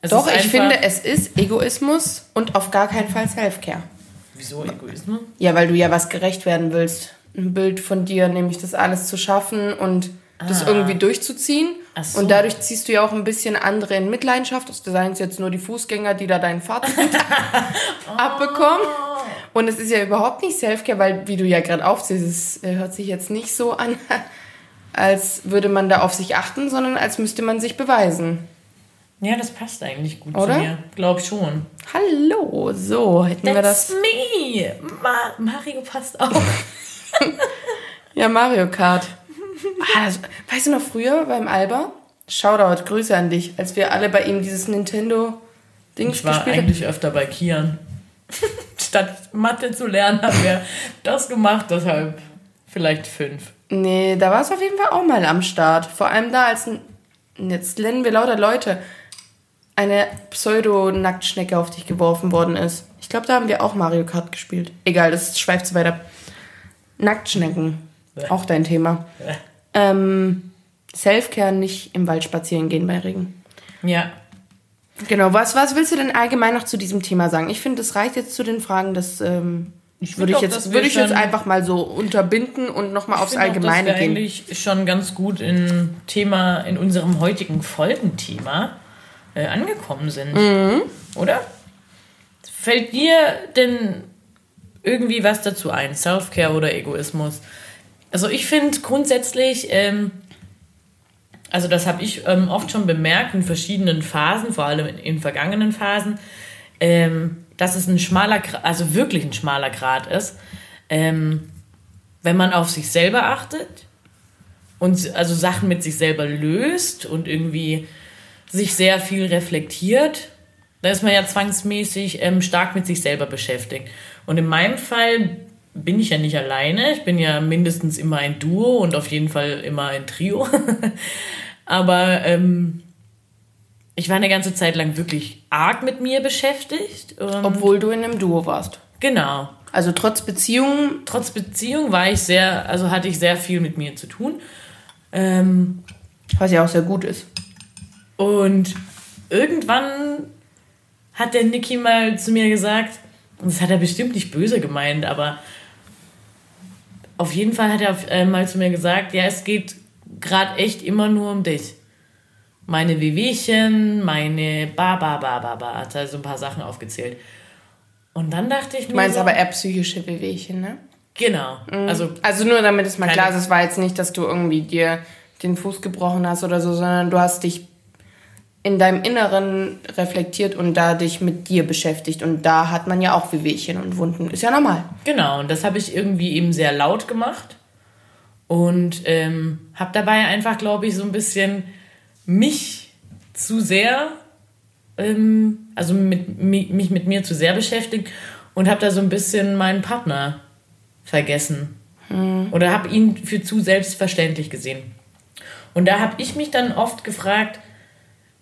B: Doch, ich finde, es ist Egoismus und auf gar keinen Fall Self-Care.
A: Wieso Egoismus?
B: Ja, weil du ja was gerecht werden willst. Ein Bild von dir, nämlich das alles zu schaffen und das ah. irgendwie durchzuziehen. So. Und dadurch ziehst du ja auch ein bisschen andere in Mitleidenschaft. Das seien es jetzt nur die Fußgänger, die da deinen Vater oh. abbekommen. Und es ist ja überhaupt nicht Selfcare, weil, wie du ja gerade aufziehst, es äh, hört sich jetzt nicht so an, als würde man da auf sich achten, sondern als müsste man sich beweisen.
A: Ja, das passt eigentlich gut Oder? zu mir. Glaub schon.
B: Hallo, so hätten That's wir das.
A: me! Ma Mario passt auch.
B: ja, Mario Kart. Ah, weißt du noch früher beim Alba? Shoutout, Grüße an dich, als wir alle bei ihm dieses Nintendo-Ding
A: gespielt haben. Ich war eigentlich öfter bei Kian. Statt Mathe zu lernen, haben wir das gemacht, deshalb vielleicht fünf.
B: Nee, da war es auf jeden Fall auch mal am Start. Vor allem da, als jetzt nennen wir lauter Leute, eine Pseudo-Nacktschnecke auf dich geworfen worden ist. Ich glaube, da haben wir auch Mario Kart gespielt. Egal, das schweift zu weiter. Nacktschnecken. Auch dein Thema. Ähm, Selfcare nicht im Wald spazieren gehen bei Regen.
A: Ja.
B: Genau, was, was willst du denn allgemein noch zu diesem Thema sagen? Ich finde, das reicht jetzt zu den Fragen, das ähm, ich würde ich, jetzt, würde ich jetzt einfach mal so unterbinden und nochmal aufs Allgemeine auch, dass wir
A: gehen. eigentlich schon ganz gut in Thema, in unserem heutigen Folgenthema äh, angekommen sind. Mhm. Oder? Fällt dir denn irgendwie was dazu ein? Self-Care oder Egoismus? Also ich finde grundsätzlich, ähm, also das habe ich ähm, oft schon bemerkt in verschiedenen Phasen, vor allem in, in vergangenen Phasen, ähm, dass es ein schmaler, also wirklich ein schmaler Grad ist, ähm, wenn man auf sich selber achtet und also Sachen mit sich selber löst und irgendwie sich sehr viel reflektiert, da ist man ja zwangsmäßig ähm, stark mit sich selber beschäftigt. Und in meinem Fall bin ich ja nicht alleine. Ich bin ja mindestens immer ein Duo und auf jeden Fall immer ein Trio. Aber ähm, ich war eine ganze Zeit lang wirklich arg mit mir beschäftigt.
B: Obwohl du in einem Duo warst.
A: Genau.
B: Also trotz Beziehung.
A: Trotz Beziehung war ich sehr, also hatte ich sehr viel mit mir zu tun. Ähm,
B: Was ja auch sehr gut ist.
A: Und irgendwann hat der Niki mal zu mir gesagt, und das hat er bestimmt nicht böse gemeint, aber auf jeden Fall hat er äh, mal zu mir gesagt, ja, es geht gerade echt immer nur um dich. Meine Wehwehchen, meine ba ba ba ba ba, hat er so ein paar Sachen aufgezählt. Und dann dachte ich
B: mir. Du meinst so, aber eher psychische Wehwehchen, ne?
A: Genau.
B: Mhm. Also, also nur damit es mal klar ist, es war jetzt nicht, dass du irgendwie dir den Fuß gebrochen hast oder so, sondern du hast dich in deinem Inneren reflektiert und da dich mit dir beschäftigt. Und da hat man ja auch Wehwehchen und Wunden. Ist ja normal.
A: Genau, und das habe ich irgendwie eben sehr laut gemacht. Und ähm, habe dabei einfach, glaube ich, so ein bisschen mich zu sehr, ähm, also mit, mich mit mir zu sehr beschäftigt und habe da so ein bisschen meinen Partner vergessen. Hm. Oder habe ihn für zu selbstverständlich gesehen. Und da habe ich mich dann oft gefragt,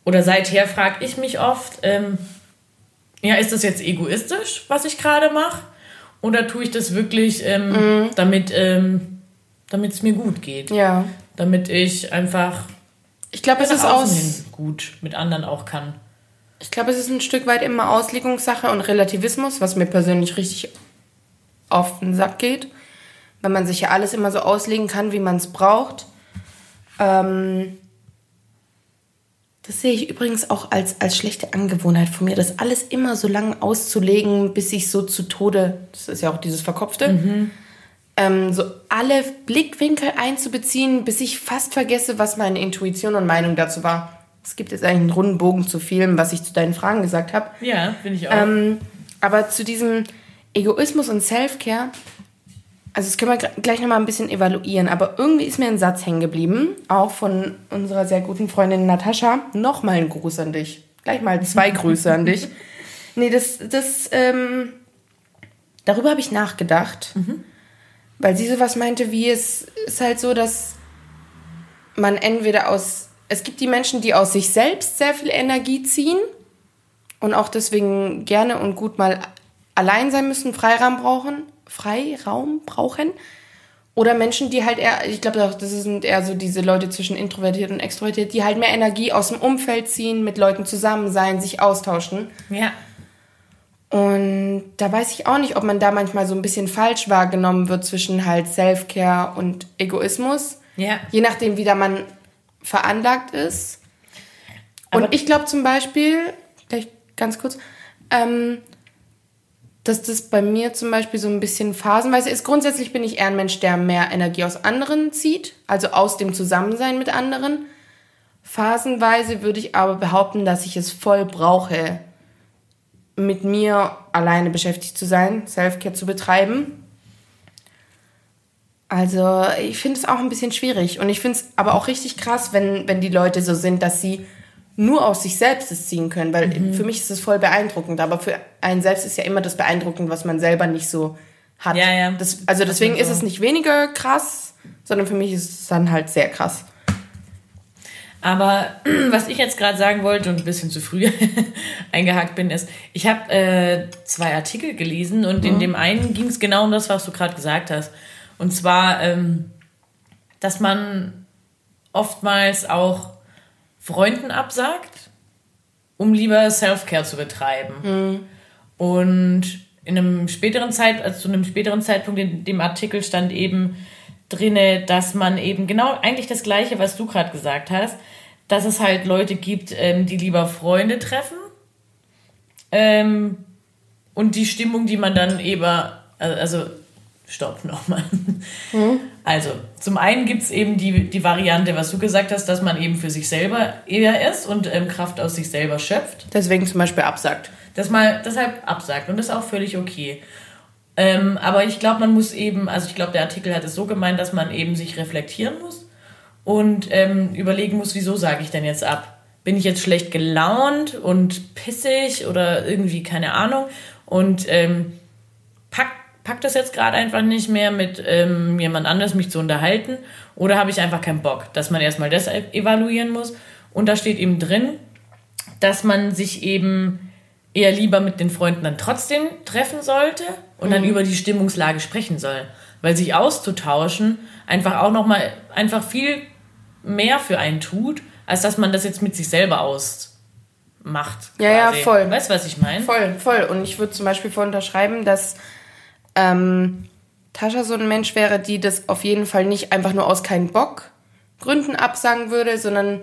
A: oder seither frage ich mich oft, ähm, ja, ist das jetzt egoistisch, was ich gerade mache? Oder tue ich das wirklich, ähm, mhm. damit ähm, es mir gut geht?
B: Ja.
A: Damit ich einfach.
B: Ich glaube, es ist aus
A: gut mit anderen auch kann.
B: Ich glaube, es ist ein Stück weit immer Auslegungssache und Relativismus, was mir persönlich richtig auf den Sack geht, weil man sich ja alles immer so auslegen kann, wie man es braucht. Ähm, das sehe ich übrigens auch als, als schlechte Angewohnheit von mir, das alles immer so lange auszulegen, bis ich so zu Tode, das ist ja auch dieses Verkopfte, mhm. ähm, so alle Blickwinkel einzubeziehen, bis ich fast vergesse, was meine Intuition und Meinung dazu war. Es gibt jetzt eigentlich einen runden Bogen zu vielem, was ich zu deinen Fragen gesagt habe.
A: Ja, finde ich auch.
B: Ähm, aber zu diesem Egoismus und Self-Care also das können wir gleich nochmal ein bisschen evaluieren, aber irgendwie ist mir ein Satz hängen geblieben, auch von unserer sehr guten Freundin Natascha. Nochmal ein Gruß an dich. Gleich mal zwei Grüße an dich. Nee, das, das, ähm, darüber habe ich nachgedacht, mhm. weil sie sowas meinte, wie es ist halt so, dass man entweder aus, es gibt die Menschen, die aus sich selbst sehr viel Energie ziehen und auch deswegen gerne und gut mal allein sein müssen, Freiraum brauchen Freiraum brauchen. Oder Menschen, die halt eher, ich glaube, das sind eher so diese Leute zwischen introvertiert und extrovertiert, die halt mehr Energie aus dem Umfeld ziehen, mit Leuten zusammen sein, sich austauschen.
A: Ja.
B: Und da weiß ich auch nicht, ob man da manchmal so ein bisschen falsch wahrgenommen wird zwischen halt Self-Care und Egoismus.
A: Ja.
B: Je nachdem, wie da man veranlagt ist. Aber und ich glaube zum Beispiel, gleich ganz kurz, ähm, dass das bei mir zum Beispiel so ein bisschen phasenweise ist. Grundsätzlich bin ich eher ein Mensch, der mehr Energie aus anderen zieht, also aus dem Zusammensein mit anderen. Phasenweise würde ich aber behaupten, dass ich es voll brauche, mit mir alleine beschäftigt zu sein, Selfcare zu betreiben. Also ich finde es auch ein bisschen schwierig und ich finde es aber auch richtig krass, wenn, wenn die Leute so sind, dass sie nur aus sich selbst es ziehen können, weil mhm. für mich ist es voll beeindruckend, aber für einen selbst ist ja immer das beeindruckend, was man selber nicht so hat.
A: Ja, ja.
B: Das, also deswegen so. ist es nicht weniger krass, sondern für mich ist es dann halt sehr krass.
A: Aber was ich jetzt gerade sagen wollte und ein bisschen zu früh eingehakt bin, ist, ich habe äh, zwei Artikel gelesen und mhm. in dem einen ging es genau um das, was du gerade gesagt hast. Und zwar, ähm, dass man oftmals auch Freunden absagt, um lieber Self-Care zu betreiben. Mhm. Und in einem späteren Zeit, also zu einem späteren Zeitpunkt in dem Artikel stand eben drinne, dass man eben genau eigentlich das Gleiche, was du gerade gesagt hast, dass es halt Leute gibt, ähm, die lieber Freunde treffen ähm, und die Stimmung, die man dann eben, also stopp nochmal. Mhm. Also, zum einen gibt es eben die, die Variante, was du gesagt hast, dass man eben für sich selber eher ist und ähm, Kraft aus sich selber schöpft.
B: Deswegen zum Beispiel absagt.
A: Dass man deshalb absagt und das ist auch völlig okay. Ähm, aber ich glaube, man muss eben, also ich glaube, der Artikel hat es so gemeint, dass man eben sich reflektieren muss und ähm, überlegen muss, wieso sage ich denn jetzt ab? Bin ich jetzt schlecht gelaunt und pissig oder irgendwie keine Ahnung und ähm, pack, das jetzt gerade einfach nicht mehr mit ähm, jemand anders mich zu unterhalten oder habe ich einfach keinen Bock, dass man erstmal das evaluieren muss und da steht eben drin, dass man sich eben eher lieber mit den Freunden dann trotzdem treffen sollte und mhm. dann über die Stimmungslage sprechen soll. Weil sich auszutauschen einfach auch nochmal einfach viel mehr für einen tut, als dass man das jetzt mit sich selber ausmacht.
B: Ja, ja, voll.
A: Weißt du, was ich meine?
B: Voll, voll. Und ich würde zum Beispiel voll unterschreiben, dass ähm, Tascha so ein Mensch wäre, die das auf jeden Fall nicht einfach nur aus keinen Bock Gründen absagen würde, sondern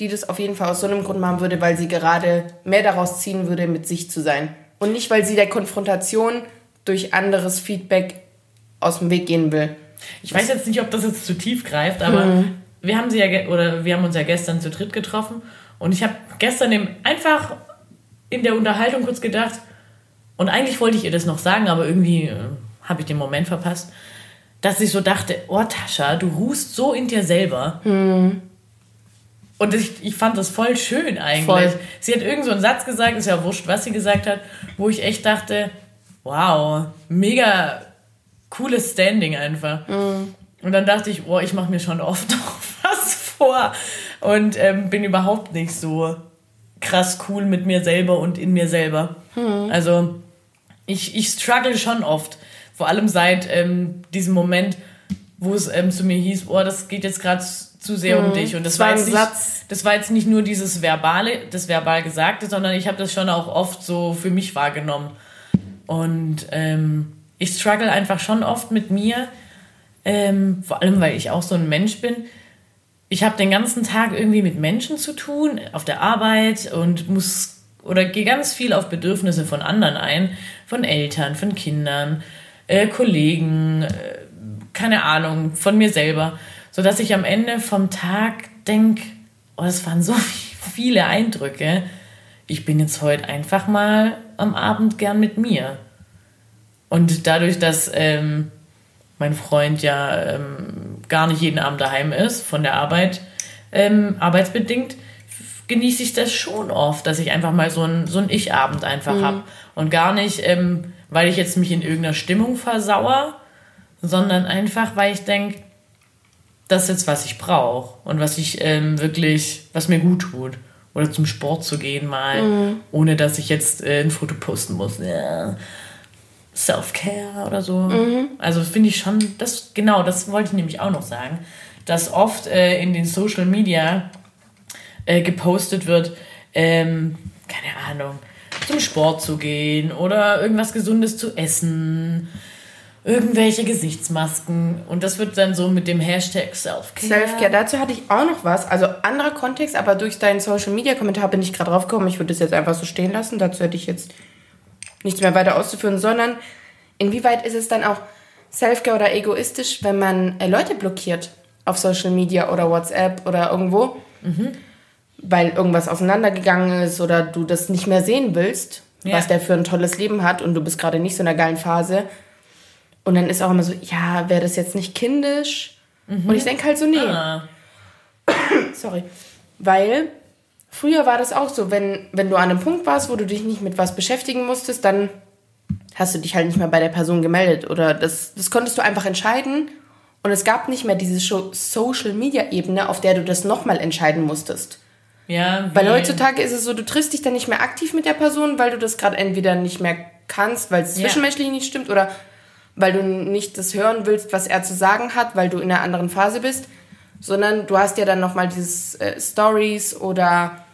B: die das auf jeden Fall aus so einem Grund machen würde, weil sie gerade mehr daraus ziehen würde, mit sich zu sein. Und nicht, weil sie der Konfrontation durch anderes Feedback aus dem Weg gehen will.
A: Ich weiß jetzt nicht, ob das jetzt zu tief greift, aber mhm. wir haben sie ja oder wir haben uns ja gestern zu dritt getroffen und ich habe gestern eben einfach in der Unterhaltung kurz gedacht und eigentlich wollte ich ihr das noch sagen, aber irgendwie äh, habe ich den Moment verpasst, dass ich so dachte, oh Tascha, du ruhst so in dir selber. Mhm. Und ich, ich fand das voll schön eigentlich. Voll. Sie hat irgend so einen Satz gesagt, ist ja wurscht, was sie gesagt hat, wo ich echt dachte, wow, mega cooles Standing einfach. Mhm. Und dann dachte ich, oh, ich mache mir schon oft noch was vor und ähm, bin überhaupt nicht so krass cool mit mir selber und in mir selber. Mhm. Also ich, ich struggle schon oft, vor allem seit ähm, diesem Moment, wo es ähm, zu mir hieß, oh, das geht jetzt gerade zu sehr um mhm. dich. Und das, das war, jetzt nicht, Satz. das war jetzt nicht nur dieses verbale, das verbal Gesagte, sondern ich habe das schon auch oft so für mich wahrgenommen. Und ähm, ich struggle einfach schon oft mit mir, ähm, vor allem weil ich auch so ein Mensch bin. Ich habe den ganzen Tag irgendwie mit Menschen zu tun, auf der Arbeit und muss oder gehe ganz viel auf Bedürfnisse von anderen ein, von Eltern, von Kindern, äh, Kollegen, äh, keine Ahnung, von mir selber sodass ich am Ende vom Tag denke, oh, das waren so viele Eindrücke. Ich bin jetzt heute einfach mal am Abend gern mit mir. Und dadurch, dass ähm, mein Freund ja ähm, gar nicht jeden Abend daheim ist, von der Arbeit, ähm, arbeitsbedingt, genieße ich das schon oft, dass ich einfach mal so einen so Ich-Abend einfach mhm. habe. Und gar nicht, ähm, weil ich jetzt mich in irgendeiner Stimmung versauere, sondern einfach, weil ich denke, das ist jetzt, was ich brauche und was ich ähm, wirklich, was mir gut tut. Oder zum Sport zu gehen mal, mhm. ohne dass ich jetzt äh, ein Foto posten muss. Ja. Self-Care oder so. Mhm. Also finde ich schon, das genau, das wollte ich nämlich auch noch sagen, dass oft äh, in den Social Media äh, gepostet wird, ähm, keine Ahnung, zum Sport zu gehen oder irgendwas Gesundes zu essen irgendwelche Gesichtsmasken. Und das wird dann so mit dem Hashtag Selfcare.
B: Selfcare, dazu hatte ich auch noch was, also anderer Kontext, aber durch deinen Social Media Kommentar bin ich gerade drauf gekommen, ich würde das jetzt einfach so stehen lassen, dazu hätte ich jetzt nichts mehr weiter auszuführen, sondern inwieweit ist es dann auch Selfcare oder egoistisch, wenn man äh, Leute blockiert auf Social Media oder WhatsApp oder irgendwo, mhm. Weil irgendwas auseinandergegangen ist oder du das nicht mehr sehen willst, ja. was der für ein tolles Leben hat und du bist gerade nicht so in einer geilen Phase und dann ist auch immer so, ja, wäre das jetzt nicht kindisch? Mhm. Und ich denke halt so, nee. Ah. Sorry. Weil früher war das auch so, wenn, wenn du an einem Punkt warst, wo du dich nicht mit was beschäftigen musstest, dann hast du dich halt nicht mehr bei der Person gemeldet. Oder das, das konntest du einfach entscheiden. Und es gab nicht mehr diese Social-Media-Ebene, auf der du das nochmal entscheiden musstest. Ja, weil heutzutage ist es so, du triffst dich dann nicht mehr aktiv mit der Person, weil du das gerade entweder nicht mehr kannst, weil es zwischenmenschlich ja. nicht stimmt oder weil du nicht das hören willst, was er zu sagen hat, weil du in einer anderen Phase bist, sondern du hast ja dann nochmal dieses äh, Stories oder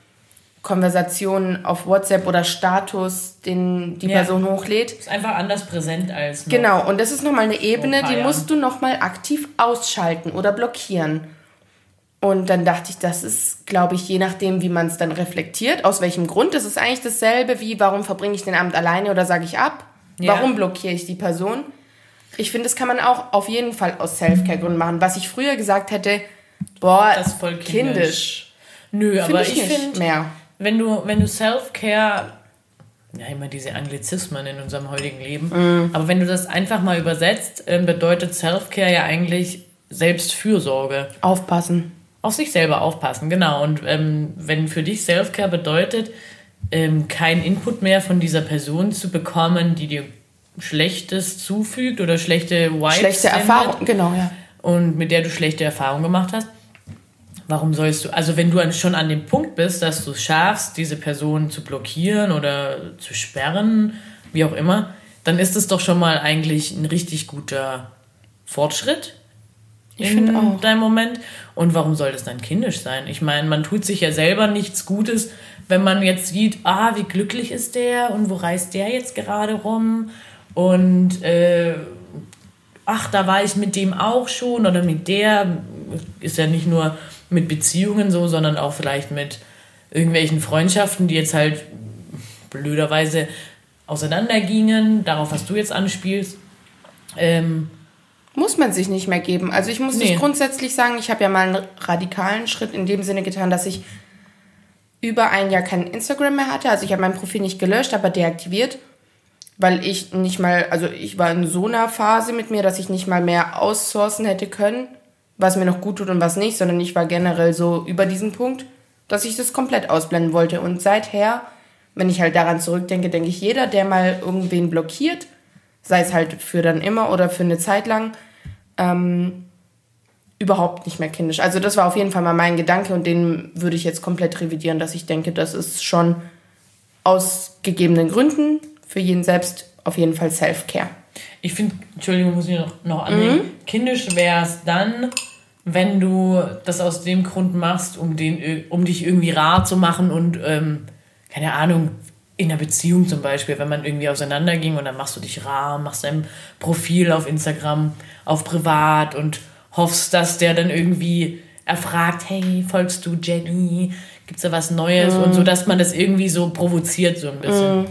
B: Konversationen auf WhatsApp oder Status, den die ja. Person hochlädt.
A: Ist einfach anders präsent als.
B: Genau, und das ist nochmal eine Ebene, die musst du nochmal aktiv ausschalten oder blockieren. Und dann dachte ich, das ist, glaube ich, je nachdem, wie man es dann reflektiert, aus welchem Grund. Das ist eigentlich dasselbe wie, warum verbringe ich den Abend alleine oder sage ich ab? Ja. Warum blockiere ich die Person? Ich finde, das kann man auch auf jeden Fall aus Self-Care-Gründen machen. Was ich früher gesagt hätte, boah, das ist voll kindisch. kindisch.
A: Nö, find aber ich, ich finde, wenn du, wenn du Self-Care ja immer diese Anglizismen in unserem heutigen Leben. Mhm. Aber wenn du das einfach mal übersetzt, ähm, bedeutet Self-Care ja eigentlich Selbstfürsorge.
B: Aufpassen.
A: Auf sich selber aufpassen, genau. Und ähm, wenn für dich Self-Care bedeutet, ähm, keinen Input mehr von dieser Person zu bekommen, die dir Schlechtes zufügt oder schlechte Vibes Schlechte Erfahrungen, genau, ja. Und mit der du schlechte Erfahrungen gemacht hast, warum sollst du, also wenn du schon an dem Punkt bist, dass du es schaffst, diese Person zu blockieren oder zu sperren, wie auch immer, dann ist es doch schon mal eigentlich ein richtig guter Fortschritt. Ich finde auch. Dein Moment. Und warum soll das dann kindisch sein? Ich meine, man tut sich ja selber nichts Gutes, wenn man jetzt sieht, ah, wie glücklich ist der und wo reist der jetzt gerade rum und äh, ach, da war ich mit dem auch schon oder mit der. Ist ja nicht nur mit Beziehungen so, sondern auch vielleicht mit irgendwelchen Freundschaften, die jetzt halt blöderweise auseinandergingen. Darauf, was du jetzt anspielst. Ähm,
B: muss man sich nicht mehr geben. Also ich muss nee. grundsätzlich sagen, ich habe ja mal einen radikalen Schritt in dem Sinne getan, dass ich über ein Jahr kein Instagram mehr hatte. Also ich habe mein Profil nicht gelöscht, aber deaktiviert, weil ich nicht mal, also ich war in so einer Phase mit mir, dass ich nicht mal mehr aussourcen hätte können was mir noch gut tut und was nicht, sondern ich war generell so über diesen Punkt, dass ich das komplett ausblenden wollte. Und seither, wenn ich halt daran zurückdenke, denke ich, jeder, der mal irgendwen blockiert, sei es halt für dann immer oder für eine Zeit lang, ähm, überhaupt nicht mehr kindisch. Also das war auf jeden Fall mal mein Gedanke und den würde ich jetzt komplett revidieren, dass ich denke, das ist schon aus gegebenen Gründen für jeden selbst auf jeden Fall Self-Care.
A: Ich finde, Entschuldigung, muss ich noch, noch annehmen, mhm. kindisch wäre es dann, wenn du das aus dem Grund machst, um, den, um dich irgendwie rar zu machen und, ähm, keine Ahnung, in einer Beziehung zum Beispiel, wenn man irgendwie auseinanderging und dann machst du dich rar, machst dein Profil auf Instagram auf privat und hoffst, dass der dann irgendwie erfragt, hey, folgst du Jenny? Gibt's da was Neues? Mhm. Und so, dass man das irgendwie so provoziert, so ein bisschen. Mhm.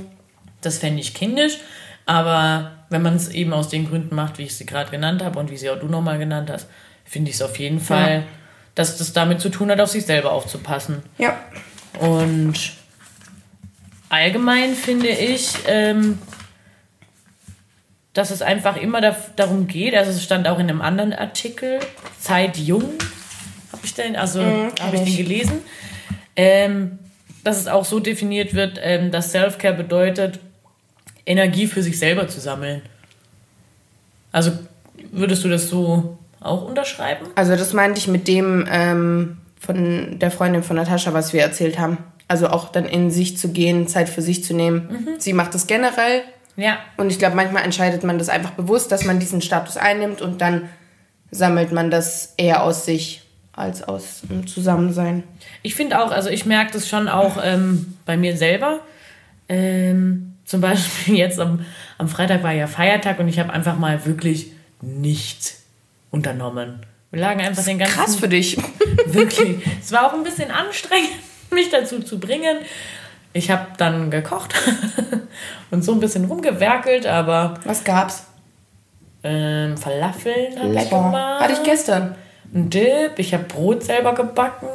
A: Das fände ich kindisch, aber wenn man es eben aus den Gründen macht, wie ich sie gerade genannt habe und wie sie auch du nochmal genannt hast, finde ich es auf jeden Fall, ja. dass das damit zu tun hat, auf sich selber aufzupassen. Ja. Und allgemein finde ich, ähm, dass es einfach immer da, darum geht, also es stand auch in einem anderen Artikel, Zeit jung, habe ich den, also mhm, habe ich den gelesen, ähm, dass es auch so definiert wird, ähm, dass Self-Care bedeutet, Energie für sich selber zu sammeln. Also würdest du das so auch unterschreiben?
B: Also das meinte ich mit dem ähm, von der Freundin von Natascha, was wir erzählt haben. Also auch dann in sich zu gehen, Zeit für sich zu nehmen. Mhm. Sie macht das generell. Ja. Und ich glaube, manchmal entscheidet man das einfach bewusst, dass man diesen Status einnimmt und dann sammelt man das eher aus sich als aus dem Zusammensein.
A: Ich finde auch, also ich merke das schon auch ähm, bei mir selber. Ähm, zum Beispiel jetzt am, am Freitag war ja Feiertag und ich habe einfach mal wirklich nichts unternommen. Wir lagen einfach den ganzen. Krass für dich. Wirklich. Es war auch ein bisschen anstrengend, mich dazu zu bringen. Ich habe dann gekocht und so ein bisschen rumgewerkelt, aber.
B: Was gab's?
A: Ähm, Falafeln habe ich gemacht.
B: Hatte ich gestern.
A: Ein Dip. Ich habe Brot selber gebacken.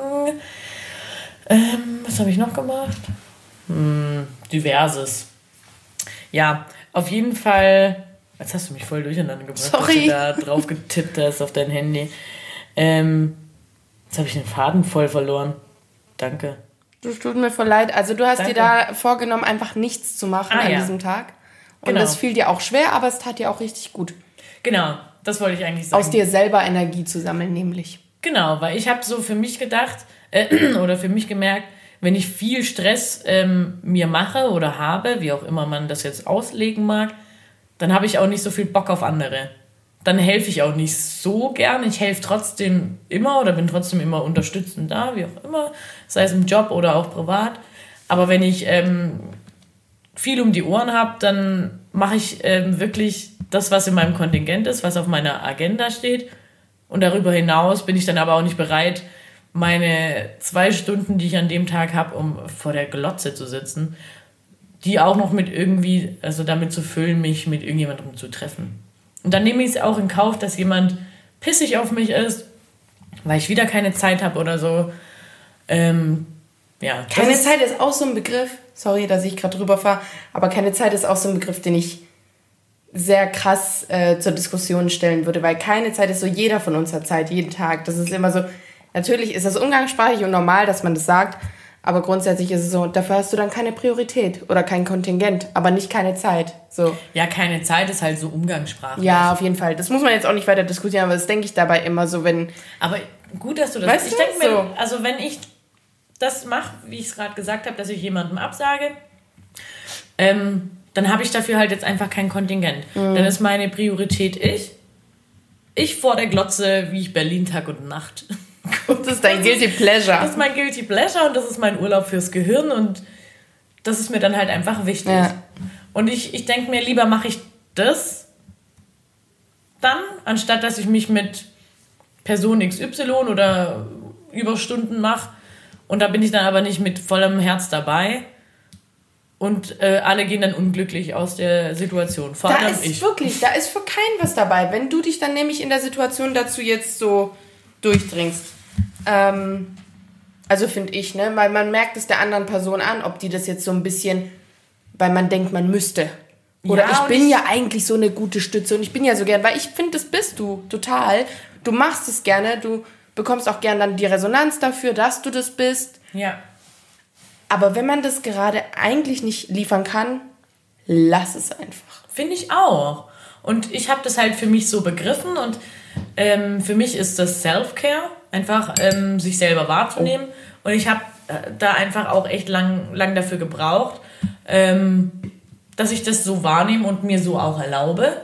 A: Ähm, was habe ich noch gemacht? Hm, diverses ja, auf jeden Fall. Jetzt hast du mich voll durcheinander gebracht, Sorry. dass du da drauf getippt hast auf dein Handy. Ähm, jetzt habe ich den Faden voll verloren. Danke.
B: Du tut mir voll leid. Also du hast Danke. dir da vorgenommen, einfach nichts zu machen ah, an ja. diesem Tag. Und genau. das fiel dir auch schwer, aber es tat dir auch richtig gut.
A: Genau, das wollte ich eigentlich sagen.
B: Aus dir selber Energie zu sammeln, nämlich.
A: Genau, weil ich habe so für mich gedacht äh, oder für mich gemerkt, wenn ich viel Stress ähm, mir mache oder habe, wie auch immer man das jetzt auslegen mag, dann habe ich auch nicht so viel Bock auf andere. Dann helfe ich auch nicht so gern. Ich helfe trotzdem immer oder bin trotzdem immer unterstützend da, wie auch immer, sei es im Job oder auch privat. Aber wenn ich ähm, viel um die Ohren habe, dann mache ich ähm, wirklich das, was in meinem Kontingent ist, was auf meiner Agenda steht. Und darüber hinaus bin ich dann aber auch nicht bereit, meine zwei Stunden, die ich an dem Tag habe, um vor der Glotze zu sitzen, die auch noch mit irgendwie, also damit zu füllen, mich mit irgendjemandem zu treffen. Und dann nehme ich es auch in Kauf, dass jemand pissig auf mich ist, weil ich wieder keine Zeit habe oder so. Ähm, ja.
B: Keine Zeit ist auch so ein Begriff, sorry, dass ich gerade drüber fahre, aber keine Zeit ist auch so ein Begriff, den ich sehr krass äh, zur Diskussion stellen würde, weil keine Zeit ist so, jeder von uns hat Zeit, jeden Tag. Das ist immer so, natürlich ist das umgangssprachlich und normal, dass man das sagt, aber grundsätzlich ist es so, dafür hast du dann keine Priorität oder kein Kontingent, aber nicht keine Zeit. So.
A: Ja, keine Zeit ist halt so umgangssprachlich.
B: Ja, auf jeden Fall. Das muss man jetzt auch nicht weiter diskutieren, aber das denke ich dabei immer so, wenn.
A: Aber gut, dass du das.
B: Weißt
A: ich denke mir,
B: so.
A: also wenn ich das mache, wie ich es gerade gesagt habe, dass ich jemandem absage, ähm, dann habe ich dafür halt jetzt einfach kein Kontingent.
B: Mhm.
A: Dann ist meine Priorität ich. Ich vor der Glotze, wie ich Berlin Tag und Nacht.
B: Das ist dein Guilty Pleasure.
A: Das ist mein Guilty Pleasure und das ist mein Urlaub fürs Gehirn und das ist mir dann halt einfach wichtig.
B: Ja.
A: Und ich, ich denke mir, lieber mache ich das dann, anstatt dass ich mich mit Person XY oder Überstunden mache. Und da bin ich dann aber nicht mit vollem Herz dabei. Und äh, alle gehen dann unglücklich aus der Situation. Vor
B: Da
A: allem
B: ist
A: ich.
B: wirklich, da ist für keinen was dabei. Wenn du dich dann nämlich in der Situation dazu jetzt so durchdringst. Ähm, also finde ich, ne? Weil man merkt es der anderen Person an, ob die das jetzt so ein bisschen, weil man denkt, man müsste. Oder
A: Ja,
B: ich bin
A: ich-
B: ja eigentlich so eine gute Stütze und ich bin ja so gern, weil ich finde, das bist du total. Du machst es gerne, du bekommst auch gern dann die Resonanz dafür, dass du das bist.
A: Ja.
B: Aber wenn man das gerade eigentlich nicht liefern kann, lass es einfach.
A: Finde ich auch. Und ich habe das halt für mich so begriffen und ähm, für mich ist das Self-Care, einfach ähm, sich selber wahrzunehmen. Und ich habe äh, da einfach auch echt lang, lang dafür gebraucht, ähm, dass ich das so wahrnehme und mir so auch erlaube.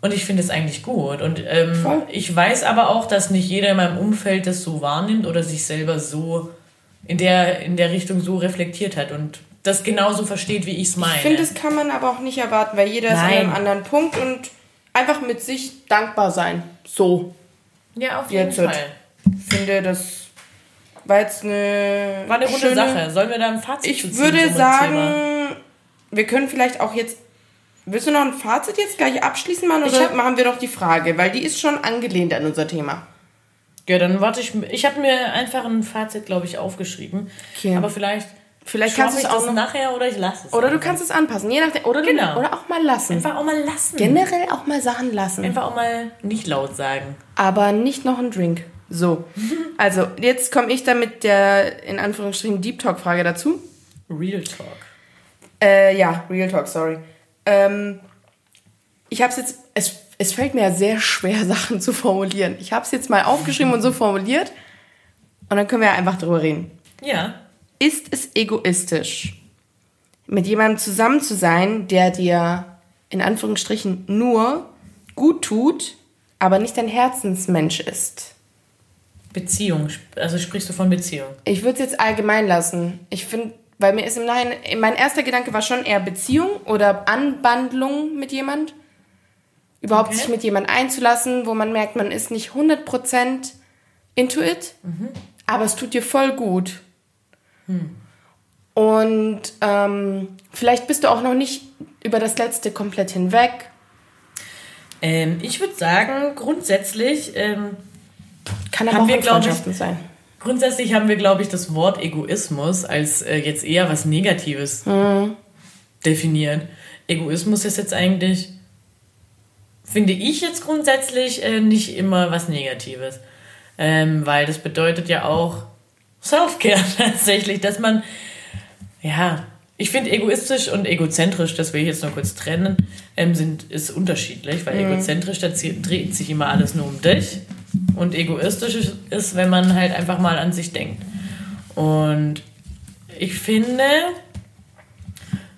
A: Und ich finde es eigentlich gut. Und ähm, ich weiß aber auch, dass nicht jeder in meinem Umfeld das so wahrnimmt oder sich selber so in der, in der Richtung so reflektiert hat und das genauso versteht, wie ich es meine.
B: Ich finde, das kann man aber auch nicht erwarten, weil jeder ist an
A: Nein.
B: einem anderen Punkt und einfach mit sich dankbar sein. So.
A: ja, auf jeden
B: Jetzt
A: Fall.
B: Ich finde, das war jetzt eine.
A: War eine runde
B: schöne,
A: Sache. Sollen wir da ein Fazit
B: Ich würde sagen,
A: Thema?
B: wir können vielleicht auch jetzt. Willst du noch ein Fazit jetzt gleich abschließen, Mann? Oder
A: hab-
B: machen wir noch die Frage? Weil die ist schon angelehnt an unser Thema.
A: Ja, dann warte ich. Ich habe mir einfach ein Fazit, glaube ich, aufgeschrieben.
B: Okay.
A: Aber vielleicht.
B: Vielleicht kannst du es auch noch.
A: nachher oder ich lasse es.
B: Oder du kannst es anpassen, je nachdem. Oder,
A: Genau.
B: du, oder auch mal lassen.
A: Einfach auch mal lassen.
B: Generell auch mal Sachen lassen.
A: Einfach auch mal nicht laut sagen.
B: aber nicht noch ein Drink. So. Also, jetzt komme ich dann mit der, in Anführungsstrichen, Deep Talk-Frage dazu.
A: Real Talk.
B: Äh, ja, Real Talk, sorry. Ähm, ich habe es jetzt, es, es fällt mir ja sehr schwer, Sachen zu formulieren. Ich habe es jetzt mal aufgeschrieben und so formuliert. Und dann können wir ja einfach drüber reden.
A: Ja.
B: Ist es egoistisch, mit jemandem zusammen zu sein, der dir in Anführungsstrichen nur gut tut, aber nicht dein Herzensmensch ist?
A: Beziehung. Also sprichst du von Beziehung.
B: Ich würde es jetzt allgemein lassen. Ich finde, weil mir ist im Nachhinein, mein erster Gedanke war schon eher Beziehung oder Anbandlung mit jemand. Überhaupt
A: Okay.
B: sich mit jemand einzulassen, wo man merkt, man ist nicht 100% into it, aber es tut dir voll gut. Und ähm, vielleicht bist du auch noch nicht über das Letzte komplett hinweg.
A: Ähm, ich würde sagen, grundsätzlich, ähm,
B: Kann aber
A: Haben
B: auch
A: wir,
B: in
A: glaub ich,
B: sein.
A: Grundsätzlich haben wir, glaube ich, das Wort Egoismus als äh, jetzt eher was Negatives definiert. Egoismus ist jetzt eigentlich, finde ich jetzt grundsätzlich äh, nicht immer was Negatives. Ähm, weil das bedeutet ja auch Self-Care tatsächlich, dass man, ja, ich finde egoistisch und egozentrisch, das will ich jetzt nur kurz trennen, ähm, sind, ist unterschiedlich, weil egozentrisch, da dreht sich immer alles nur um dich. Und egoistisch ist- wenn man halt einfach mal an sich denkt. Und ich finde,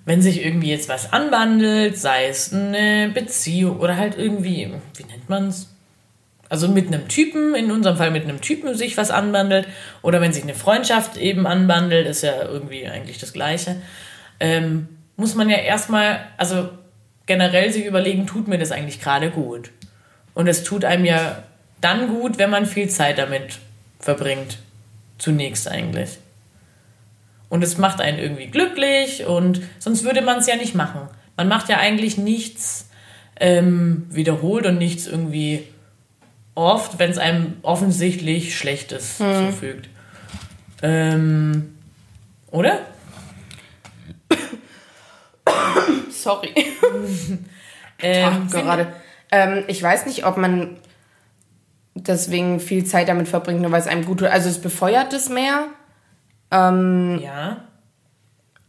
A: wenn sich irgendwie jetzt was anwandelt, sei es eine Beziehung oder halt irgendwie, wie nennt man es? Also mit einem Typen, in unserem Fall mit einem Typen sich was anbandelt oder wenn sich eine Freundschaft eben anbandelt, ist ja irgendwie eigentlich das Gleiche, ähm, muss man ja erstmal, also generell sich überlegen, tut mir das eigentlich gerade gut? Und es tut einem ja dann gut, wenn man viel Zeit damit verbringt. Zunächst eigentlich. Und es macht einen irgendwie glücklich und sonst würde man es ja nicht machen. Man macht ja eigentlich nichts ähm, wiederholt und nichts irgendwie oft, wenn es einem offensichtlich Schlechtes zufügt. Ähm, Oder?
B: Sorry.
A: Ähm,
B: Ach, gerade. Ähm, ich weiß nicht, ob man deswegen viel Zeit damit verbringt, nur weil es einem gut tut. Also es befeuert es mehr. Ähm,
A: ja.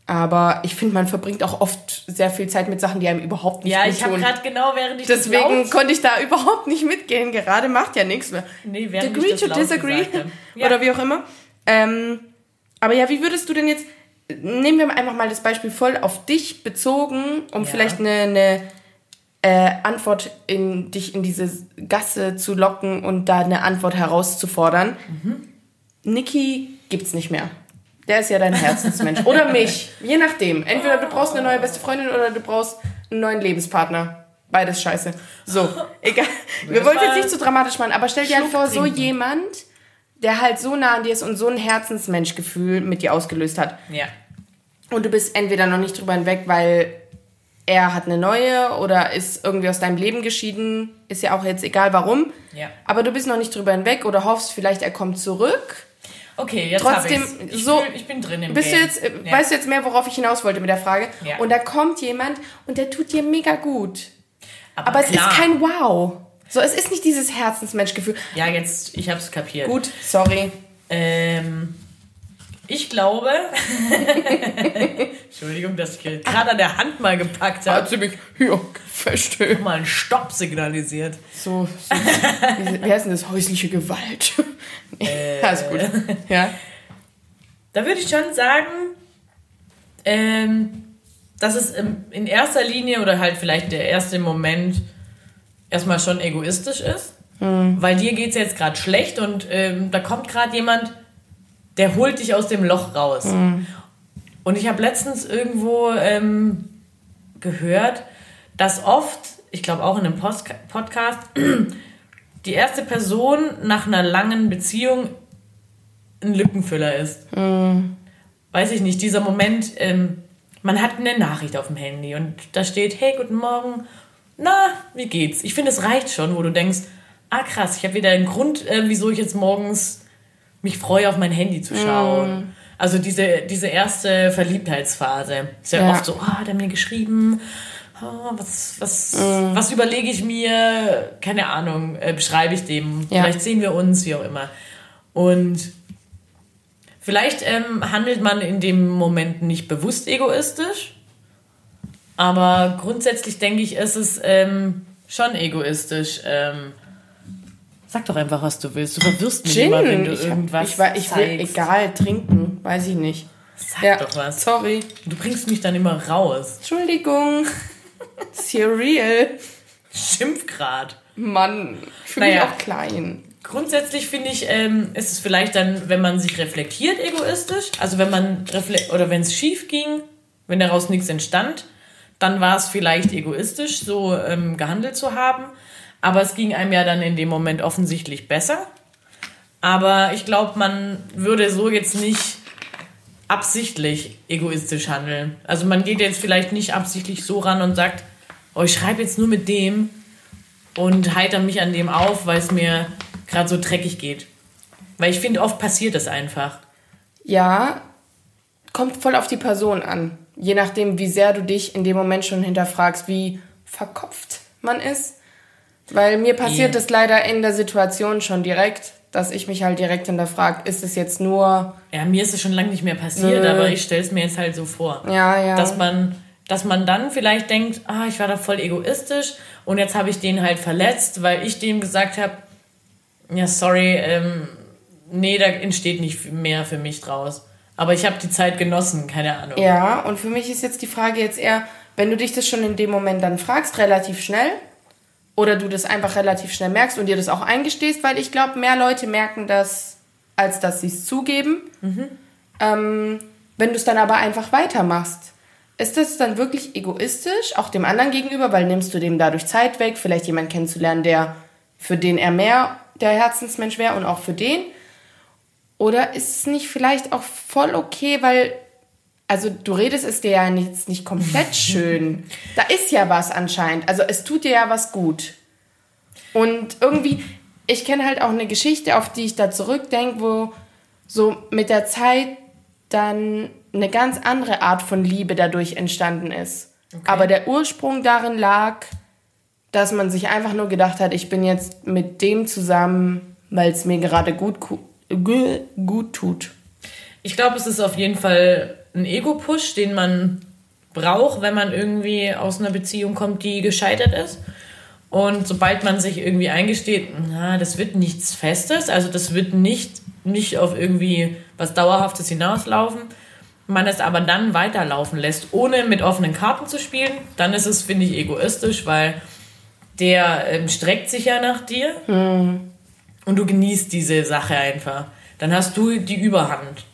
B: Aber ich finde, man verbringt auch oft sehr viel Zeit mit Sachen, die einem überhaupt nicht
A: Ja,
B: gut
A: ich habe
B: tun.
A: gerade genau während ich
B: Deswegen konnte ich da überhaupt nicht mitgehen. Gerade macht ja nichts mehr.
A: Nee, während
B: Degree
A: ich das
B: to disagree.
A: Ja.
B: Oder wie auch immer. Ähm, aber ja, wie würdest du denn jetzt. Nehmen wir einfach mal das Beispiel voll auf dich bezogen, um
A: Ja.
B: vielleicht eine, eine äh, Antwort in dich in diese Gasse zu locken und da eine Antwort herauszufordern.
A: Mhm.
B: Niki gibt's nicht mehr. Der ist ja dein Herzensmensch. Oder mich. Je nachdem. Entweder du brauchst eine neue beste Freundin oder du brauchst einen neuen Lebenspartner. Beides scheiße. So, egal. Wir
A: Das
B: wollten jetzt nicht zu dramatisch machen, aber stell dir halt vor, so jemand, der halt so nah an dir ist und so ein Herzensmenschgefühl mit dir ausgelöst hat.
A: Ja.
B: Und du bist entweder noch nicht drüber hinweg, weil er hat eine neue oder ist irgendwie aus deinem Leben geschieden. Ist ja auch jetzt egal warum.
A: Ja.
B: Aber du bist noch nicht drüber hinweg oder hoffst vielleicht, er kommt zurück.
A: Okay, jetzt
B: Trotzdem,
A: ich's. ich
B: so-
A: Fühl, ich bin drin im
B: Bist du
A: Game.
B: jetzt, äh,
A: ja.
B: weißt du jetzt mehr, worauf ich hinaus wollte mit der Frage?
A: Ja.
B: Und da kommt jemand und der tut dir mega gut.
A: aber,
B: Aber es
A: klar.
B: ist kein Wow. So, es ist nicht dieses Herzensmenschgefühl.
A: Ja, jetzt, ich hab's kapiert.
B: Gut, sorry.
A: Ähm, ich glaube. Entschuldigung, dass ich gerade an der Hand mal gepackt habe.
B: sie mich hier feststellen.
A: Mal einen Stopp signalisiert.
B: So, so wie, heißt denn das? Häusliche Gewalt.
A: Äh,
B: Alles gut. Ja.
A: Da würde ich schon sagen, ähm, dass es in erster Linie oder halt vielleicht der erste Moment erstmal schon egoistisch ist. Weil dir geht es jetzt gerade schlecht und ähm, da kommt gerade jemand, der holt dich aus dem Loch raus. Und ich habe letztens irgendwo ähm, gehört, dass oft, ich glaube auch in einem Post Podcast, die erste Person nach einer langen Beziehung ein Lückenfüller ist. Weiß ich nicht, dieser Moment, ähm, man hat eine Nachricht auf dem Handy und da steht, hey, guten Morgen, na, wie geht's? Ich finde, es reicht schon, wo du denkst, ah krass, ich habe wieder einen Grund, äh, wieso ich jetzt morgens mich freue, auf mein Handy zu schauen. Also diese, diese erste Verliebtheitsphase. Ist ja,
B: Ja.
A: oft so, ah, hat er mir geschrieben, ah, was, was, was überlege ich mir, keine Ahnung, äh, beschreibe ich dem,
B: Ja.
A: vielleicht sehen wir uns, wie auch immer. Und vielleicht ähm, handelt man in dem Moment nicht bewusst egoistisch, aber grundsätzlich denke ich, ist es ähm, schon egoistisch. Ähm, sag doch einfach, was du willst. Du verwirrst mich
B: Gin.
A: immer, wenn du
B: ich, hab,
A: irgendwas
B: ich, war- ich will egal trinken. Weiß ich nicht.
A: Sag doch was.
B: Sorry.
A: Du bringst mich dann immer raus.
B: Entschuldigung. Ist hier real.
A: Schimpfgrad.
B: Mann. Ich fühle
A: Naja.
B: mich auch klein.
A: Grundsätzlich finde ich, ähm, ist es vielleicht dann, wenn man sich reflektiert, egoistisch. Also wenn man oder wenn es schief ging, wenn daraus nichts entstand, dann war es vielleicht egoistisch, so ähm, gehandelt zu haben. Aber es ging einem ja dann in dem Moment offensichtlich besser. Aber ich glaube, man würde so jetzt nicht absichtlich egoistisch handeln. Also man geht jetzt vielleicht nicht absichtlich so ran und sagt, oh, ich schreibe jetzt nur mit dem und heiter mich an dem auf, weil es mir gerade so dreckig geht. Weil ich finde, oft passiert es einfach.
B: Ja, kommt voll auf die Person an. Je nachdem, wie sehr du dich in dem Moment schon hinterfragst, wie verkopft man ist. Weil mir passiert
A: Ja.
B: es leider in der Situation schon direkt, dass ich mich halt direkt hinterfrage, ist es jetzt nur,
A: Ja, mir ist es schon lange nicht mehr passiert,
B: Nö.
A: aber ich stelle es mir jetzt halt so vor.
B: ja, ja.
A: Dass man, dass man dann vielleicht denkt, ah, ich war da voll egoistisch und jetzt habe ich den halt verletzt, weil ich dem gesagt habe, ja, sorry, ähm, nee, da entsteht nicht mehr für mich draus. Aber ich habe die Zeit genossen, keine Ahnung.
B: Ja, und für mich ist jetzt die Frage jetzt eher, wenn du dich das schon in dem Moment dann fragst, relativ schnell, oder du das einfach relativ schnell merkst und dir das auch eingestehst, weil ich glaube, mehr Leute merken das, als dass sie es zugeben. Ähm, wenn du es dann aber einfach weitermachst, ist das dann wirklich egoistisch, auch dem anderen gegenüber, weil nimmst du dem dadurch Zeit weg, vielleicht jemanden kennenzulernen, der für den er mehr der Herzensmensch wäre und auch für den? Oder ist es nicht vielleicht auch voll okay, weil, also du redest es dir ja jetzt nicht komplett schön. Da ist ja was anscheinend. Also es tut dir ja was gut. Und irgendwie, ich kenne halt auch eine Geschichte, auf die ich da zurückdenke, wo so mit der Zeit dann eine ganz andere Art von Liebe dadurch entstanden ist. Aber der Ursprung darin lag, dass man sich einfach nur gedacht hat, ich bin jetzt mit dem zusammen, weil es mir gerade gut, gut tut.
A: Ich glaube, es ist auf jeden Fall ein Ego-Push, den man braucht, wenn man irgendwie aus einer Beziehung kommt, die gescheitert ist. Und sobald man sich irgendwie eingesteht, na, das wird nichts Festes, also das wird nicht, nicht auf irgendwie was Dauerhaftes hinauslaufen, man es aber dann weiterlaufen lässt, ohne mit offenen Karten zu spielen, dann ist es, finde ich, egoistisch, weil der ähm, streckt sich ja nach dir und du genießt diese Sache einfach. Dann hast du die Überhand.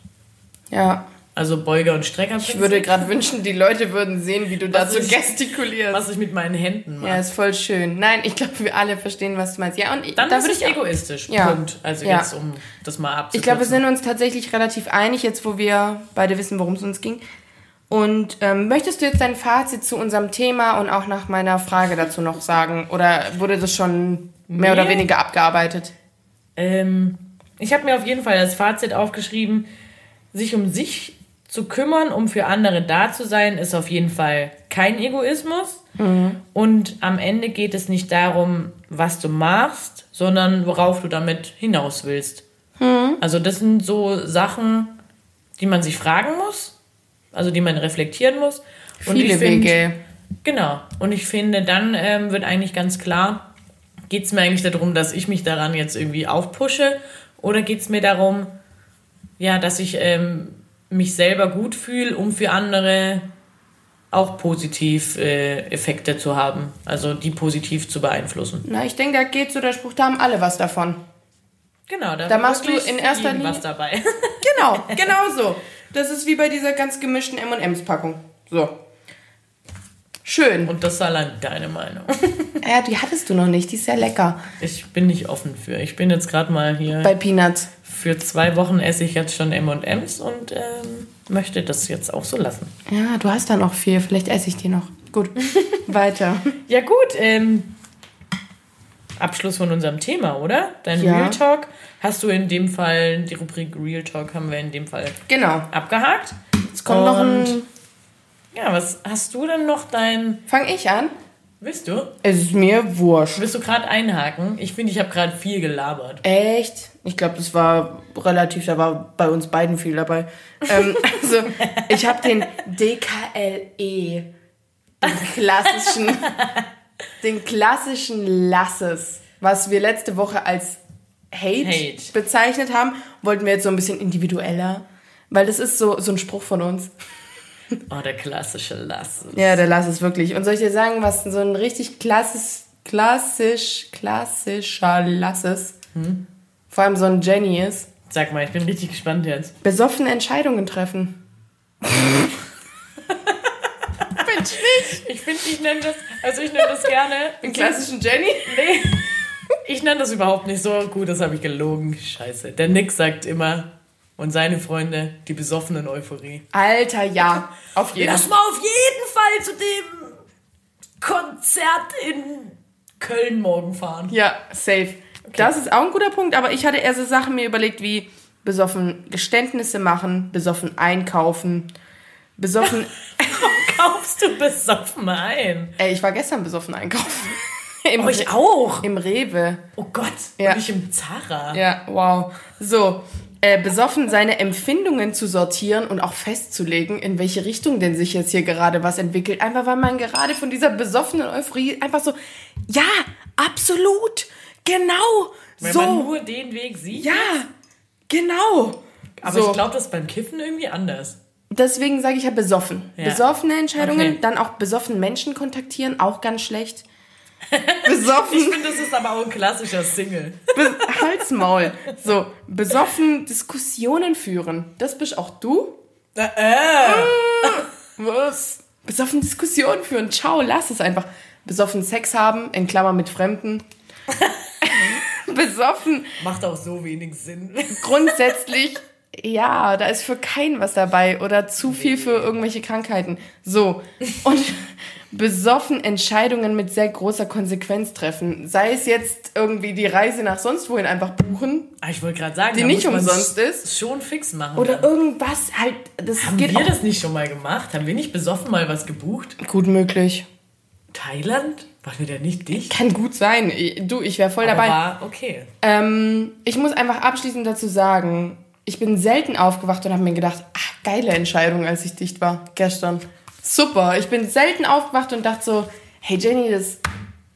B: Ja.
A: Also Beuger und Strecker.
B: Ich würde gerade wünschen, die Leute würden sehen, wie du
A: Was
B: dazu
A: ich-
B: gestikulierst.
A: was ich mit meinen Händen mache.
B: Ja, ist voll schön. Nein, ich glaube, wir alle verstehen, was du meinst. Ja, und
A: Dann
B: da
A: ist
B: würde
A: es egoistisch.
B: Ja.
A: Punkt. Also
B: Ja.
A: jetzt, um das mal abzukürzen.
B: Ich glaube, wir sind uns tatsächlich relativ einig, jetzt wo wir beide wissen, worum es uns ging. Und ähm, möchtest du jetzt dein Fazit zu unserem Thema und auch nach meiner Frage dazu noch sagen? Oder wurde das schon mehr
A: Nee.
B: oder weniger abgearbeitet?
A: Ähm, ich habe mir auf jeden Fall als Fazit aufgeschrieben, sich um sich zu kümmern, um für andere da zu sein, ist auf jeden Fall kein Egoismus. Und am Ende geht es nicht darum, was du machst, sondern worauf du damit hinaus willst. Also das sind so Sachen, die man sich fragen muss, also die man reflektieren muss. Und
B: Viele
A: ich find-
B: Wege.
A: Genau. Und ich finde, dann ähm, wird eigentlich ganz klar, geht es mir eigentlich darum, dass ich mich daran jetzt irgendwie aufpushe oder geht es mir darum, ja, dass ich ähm, mich selber gut fühle, um für andere auch positiv äh, Effekte zu haben, also die positiv zu beeinflussen.
B: Na, ich denke, da geht so der Spruch, da haben alle was davon.
A: Genau, da,
B: Da machst du in erster Linie-
A: was dabei.
B: Genau, genau so. Das ist wie bei dieser ganz gemischten M&M's-Packung. So. Schön.
A: Und das ist allein deine Meinung.
B: Ja, die hattest du noch nicht. Die ist sehr lecker.
A: Ich bin nicht offen für. Ich bin jetzt gerade mal hier.
B: Bei Peanuts.
A: Für zwei Wochen esse ich jetzt schon M&M's und ähm, möchte das jetzt auch so lassen.
B: Ja, du hast da noch viel. Vielleicht esse ich die noch. Gut. Weiter.
A: Ja gut, ähm, Abschluss von unserem Thema, oder? Dein
B: Ja.
A: Real Talk hast du in dem Fall, die Rubrik Real Talk haben wir in dem Fall
B: Genau.
A: abgehakt.
B: Jetzt kommt noch ein.
A: Ja, was hast du denn noch dein...
B: Fang ich an?
A: Willst du?
B: Es ist mir wurscht.
A: Willst du gerade einhaken? Ich finde, ich habe gerade viel gelabert.
B: Echt? Ich glaube, das war relativ, da war bei uns beiden viel dabei. ähm, also, ich habe den DKLE, den klassischen, den klassischen Lasses, was wir letzte Woche als Hate,
A: Hate.
B: bezeichnet haben, wollten wir jetzt so ein bisschen individueller, weil das ist so, so ein Spruch von uns.
A: Oh, der klassische Lass.
B: Ja, der Lass ist wirklich. Und soll ich dir sagen, was so ein richtig klassisch, klassisch, klassischer Lass ist? Vor allem so ein Jenny ist.
A: Sag mal, ich bin richtig gespannt jetzt.
B: Besoffene Entscheidungen treffen.
A: Ich finde, ich nenne das, also ich nenne das gerne...
B: Den klassischen Jenny?
A: Nee, ich nenne das überhaupt nicht so. Gut, das habe ich gelogen. Scheiße. Der Nick sagt immer, und seine Freunde, die besoffenen Euphorie.
B: Alter, ja. Auf jeden
A: Lass
B: Fall.
A: mal auf jeden Fall zu dem Konzert in Köln morgen fahren.
B: Ja, safe. Das ist auch ein guter Punkt, aber ich hatte eher so Sachen mir überlegt wie besoffen Geständnisse machen, besoffen einkaufen, besoffen.
A: Kaufst du besoffen ein?
B: Ey, ich war gestern besoffen einkaufen. Im,
A: Oh, ich auch.
B: Im Rewe.
A: Oh Gott,
B: Ja.
A: und ich im Zara.
B: Ja, wow. So, äh, besoffen seine Empfindungen zu sortieren und auch festzulegen, in welche Richtung denn sich jetzt hier gerade was entwickelt. Einfach weil man gerade von dieser besoffenen Euphorie einfach so, ja, absolut, genau,
A: Wenn
B: so,
A: man nur den Weg sieht.
B: ja, genau.
A: Aber
B: so.
A: ich glaube, das ist beim Kiffen irgendwie anders.
B: Deswegen sage ich ja besoffen.
A: Ja.
B: Besoffene Entscheidungen,
A: Okay.
B: dann auch besoffen Menschen kontaktieren, auch ganz schlecht.
A: Ich
B: Besoffen,
A: finde, das ist aber auch ein klassischer Single.
B: be Halsmaul. So, besoffen Diskussionen führen. Das bist auch du?
A: Äh, äh.
B: Was? Besoffen Diskussionen führen. Ciao, lass es einfach. Besoffen Sex haben, in Klammer mit Fremden. besoffen
A: Macht auch so wenig Sinn.
B: grundsätzlich Ja, da ist für keinen was dabei oder zu viel für irgendwelche Krankheiten. So. Und besoffen Entscheidungen mit sehr großer Konsequenz treffen. Sei es jetzt irgendwie die Reise nach sonst wohin einfach buchen.
A: Ah, ich wollte gerade sagen,
B: die nicht umsonst ist.
A: Schon fix machen.
B: Oder dann. irgendwas halt. Das
A: Haben
B: geht
A: wir das nicht schon mal gemacht? Haben wir nicht besoffen mal was gebucht?
B: Gut möglich.
A: Thailand? Waren wir da nicht dicht?
B: Kann gut sein. Du, ich wäre voll
A: Aber
B: dabei.
A: War okay.
B: Ähm, ich muss einfach abschließend dazu sagen, ich bin selten aufgewacht und habe mir gedacht, ach, geile Entscheidung, als ich dicht war gestern. Super. Ich bin selten aufgewacht und dachte so, hey Jenny, das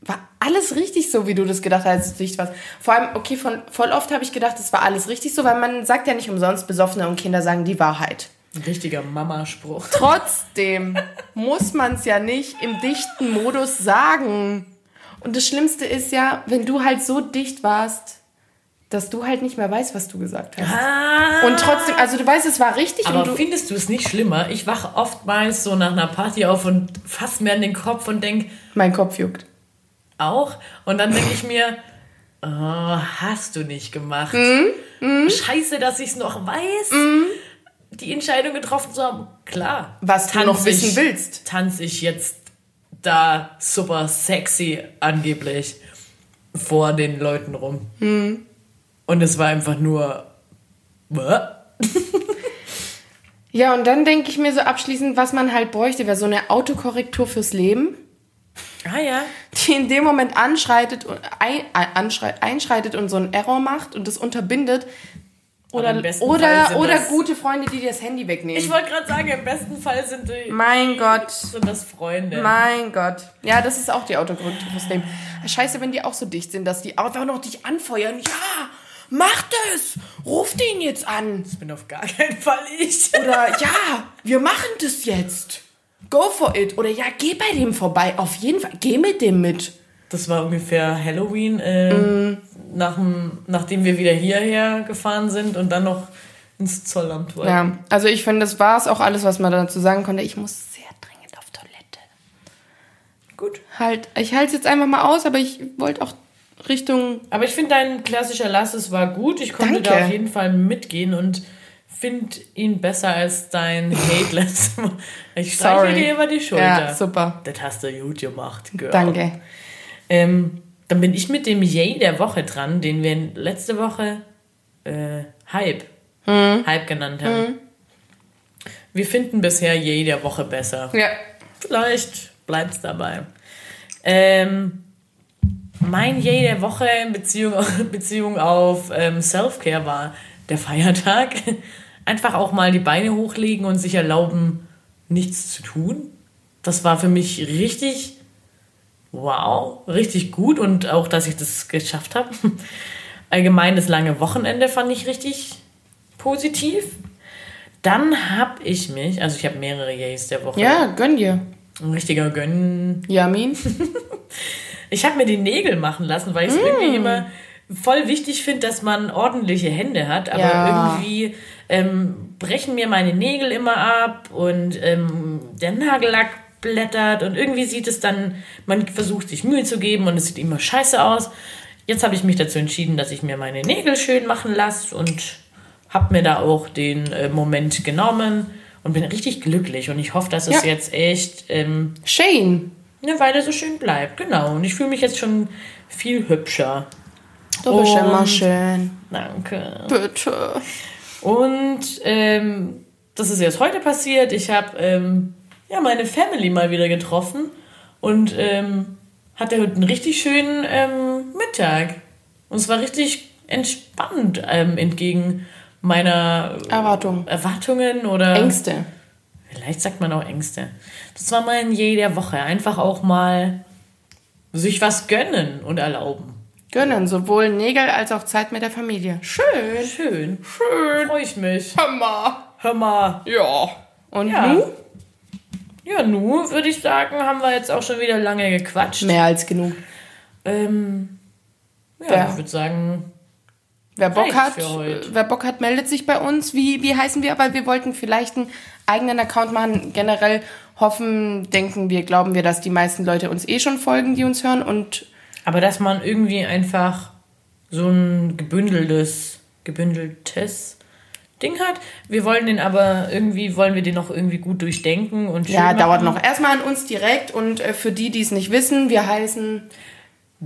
B: war alles richtig so, wie du das gedacht hast, als du dicht warst. Vor allem, okay, von, voll oft habe ich gedacht, das war alles richtig so, weil man sagt ja nicht umsonst, Besoffene und Kinder sagen die Wahrheit.
A: Ein richtiger Mama-Spruch.
B: Trotzdem muss man es ja nicht im dichten Modus sagen. Und das Schlimmste ist ja, wenn du halt so dicht warst, dass du halt nicht mehr weißt, was du gesagt hast.
A: Ah.
B: Und trotzdem, also du weißt, es war richtig.
A: Aber
B: und du,
A: findest du es nicht schlimmer? Ich wache oftmals so nach einer Party auf und fasse mir an den Kopf und denke...
B: Mein Kopf juckt.
A: Auch? Und dann denke ich mir, oh, hast du nicht gemacht.
B: Mhm. Mhm.
A: Scheiße, dass ich es noch weiß. Die Entscheidung getroffen zu haben. Klar.
B: Was du noch wissen
A: ich,
B: willst.
A: Tanze ich jetzt da super sexy angeblich vor den Leuten rum. Und es war einfach nur.
B: ja, und dann denke ich mir so abschließend, was man halt bräuchte, wäre so eine Autokorrektur fürs Leben.
A: Ah ja.
B: Die in dem Moment anschreitet, ein, anschreit, einschreitet und so einen Error macht und das unterbindet. Oder, oder, oder gute Freunde, die dir das Handy wegnehmen.
A: Ich wollte gerade sagen, im besten Fall sind die.
B: Mein Gott.
A: Sind das Freunde.
B: Mein Gott. Ja, das ist auch die Autokorrektur fürs Leben. Scheiße, wenn die auch so dicht sind, dass die einfach noch dich anfeuern. Ja! Mach das! Ruft ihn jetzt an!
A: Das bin auf gar keinen Fall ich.
B: Oder ja, wir machen das jetzt. Go for it. Oder ja, geh bei dem vorbei. Auf jeden Fall. Geh mit dem mit.
A: Das war ungefähr Halloween, äh, mm. nach dem, nachdem wir wieder hierher gefahren sind und dann noch ins Zollamt
B: wollten. Ja, also ich finde, das war es auch alles, was man dazu sagen konnte. Ich muss sehr dringend auf Toilette.
A: Gut.
B: Halt, ich halte es jetzt einfach mal aus, aber ich wollte auch Richtung.
A: Aber ich finde, dein klassischer Lass, es war gut. Ich konnte Danke. da auf jeden Fall mitgehen und finde ihn besser als dein Hate letztes Mal. Ich streiche dir über die Schulter.
B: Ja, super.
A: Das hast du gut gemacht, Girl.
B: Danke.
A: Ähm, dann bin ich mit dem Yay der Woche dran, den wir letzte Woche äh, Hype, mhm. Hype genannt haben. Mhm. Wir finden bisher Yay der Woche besser.
B: Ja.
A: Vielleicht bleibt es dabei. Ähm, mein Yay der Woche in Beziehung, Beziehung auf ähm, Self-Care war der Feiertag. Einfach auch mal die Beine hochlegen und sich erlauben, nichts zu tun. Das war für mich richtig wow, richtig gut und auch, dass ich das geschafft habe. Allgemein das lange Wochenende fand ich richtig positiv. Dann habe ich mich, also ich habe mehrere Yays der Woche.
B: Ja, gönn dir.
A: Ein richtiger Gönn.
B: Yamin.
A: Ich habe mir die Nägel machen lassen, weil ich es mm. irgendwie immer voll wichtig finde, dass man ordentliche Hände hat. Aber ja. irgendwie ähm, brechen mir meine Nägel immer ab und ähm, der Nagellack blättert und irgendwie sieht es dann, man versucht sich Mühe zu geben und es sieht immer scheiße aus. Jetzt habe ich mich dazu entschieden, dass ich mir meine Nägel schön machen lasse und habe mir da auch den äh, Moment genommen und bin richtig glücklich und ich hoffe, dass es ja. jetzt echt ähm,
B: schön
A: eine Weile so schön bleibt. Genau. Und ich fühle mich jetzt schon viel hübscher.
B: Du bist immer schön.
A: Danke.
B: Bitte.
A: Und ähm, das ist jetzt heute passiert. Ich habe ähm, ja, meine Family mal wieder getroffen und ähm, hatte heute einen richtig schönen ähm, Mittag. Und es war richtig entspannt ähm, entgegen meiner
B: Erwartung.
A: Erwartungen oder
B: Ängste.
A: Vielleicht sagt man auch Ängste. Das war mein Je der Woche. Einfach auch mal sich was gönnen und erlauben.
B: Gönnen, sowohl Nägel als auch Zeit mit der Familie. Schön.
A: Schön.
B: Schön.
A: Freue ich mich.
B: Hör mal.
A: Hör mal.
B: Ja. Und
A: ja.
B: du?
A: Ja, nu würde ich sagen, haben wir jetzt auch schon wieder lange gequatscht.
B: Mehr als genug.
A: Ähm, ja, wer, ich würde sagen.
B: Wer Bock hat, wer Bock hat, meldet sich bei uns. Wie, wie heißen wir? Weil wir wollten vielleicht einen eigenen Account machen. Generell hoffen, denken wir, glauben wir, dass die meisten Leute uns eh schon folgen, die uns hören. Und
A: Aber dass man irgendwie einfach so ein gebündeltes, gebündeltes Ding hat. Wir wollen den aber irgendwie, wollen wir den noch irgendwie gut durchdenken und schön
B: Ja,
A: machen.
B: dauert noch. Erstmal an uns direkt und äh, für die, die es nicht wissen, wir heißen,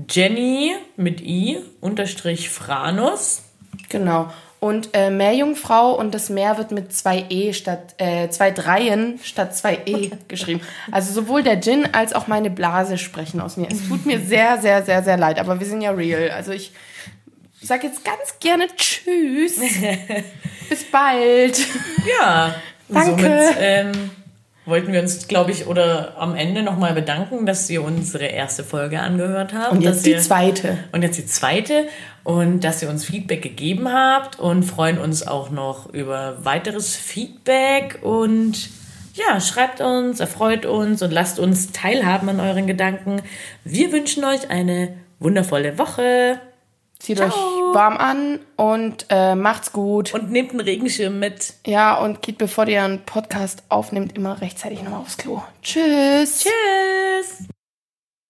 A: Jenny mit I unterstrich Franus.
B: genau, und äh, Meerjungfrau und das Meer wird mit zwei E statt, äh, zwei Dreien statt zwei E geschrieben. Also sowohl der Gin als auch meine Blase sprechen aus mir. Es tut mir sehr, sehr, sehr, sehr leid, aber wir sind ja real. Also ich sag jetzt ganz gerne Tschüss. Bis bald.
A: Ja,
B: Danke.
A: somit ähm, wollten wir uns, glaube ich, oder am Ende nochmal bedanken, dass ihr unsere erste Folge angehört habt.
B: Und
A: dass
B: jetzt die
A: ihr,
B: zweite.
A: Und jetzt die zweite. Und dass ihr uns Feedback gegeben habt und freuen uns auch noch über weiteres Feedback. Und ja, schreibt uns, erfreut uns und lasst uns teilhaben an euren Gedanken. Wir wünschen euch eine wundervolle Woche.
B: Zieht
A: Ciao.
B: euch warm an und äh, macht's gut.
A: Und nehmt einen Regenschirm mit.
B: Ja, und geht, bevor ihr einen Podcast aufnehmt, immer rechtzeitig nochmal aufs Klo. Tschüss.
A: Tschüss.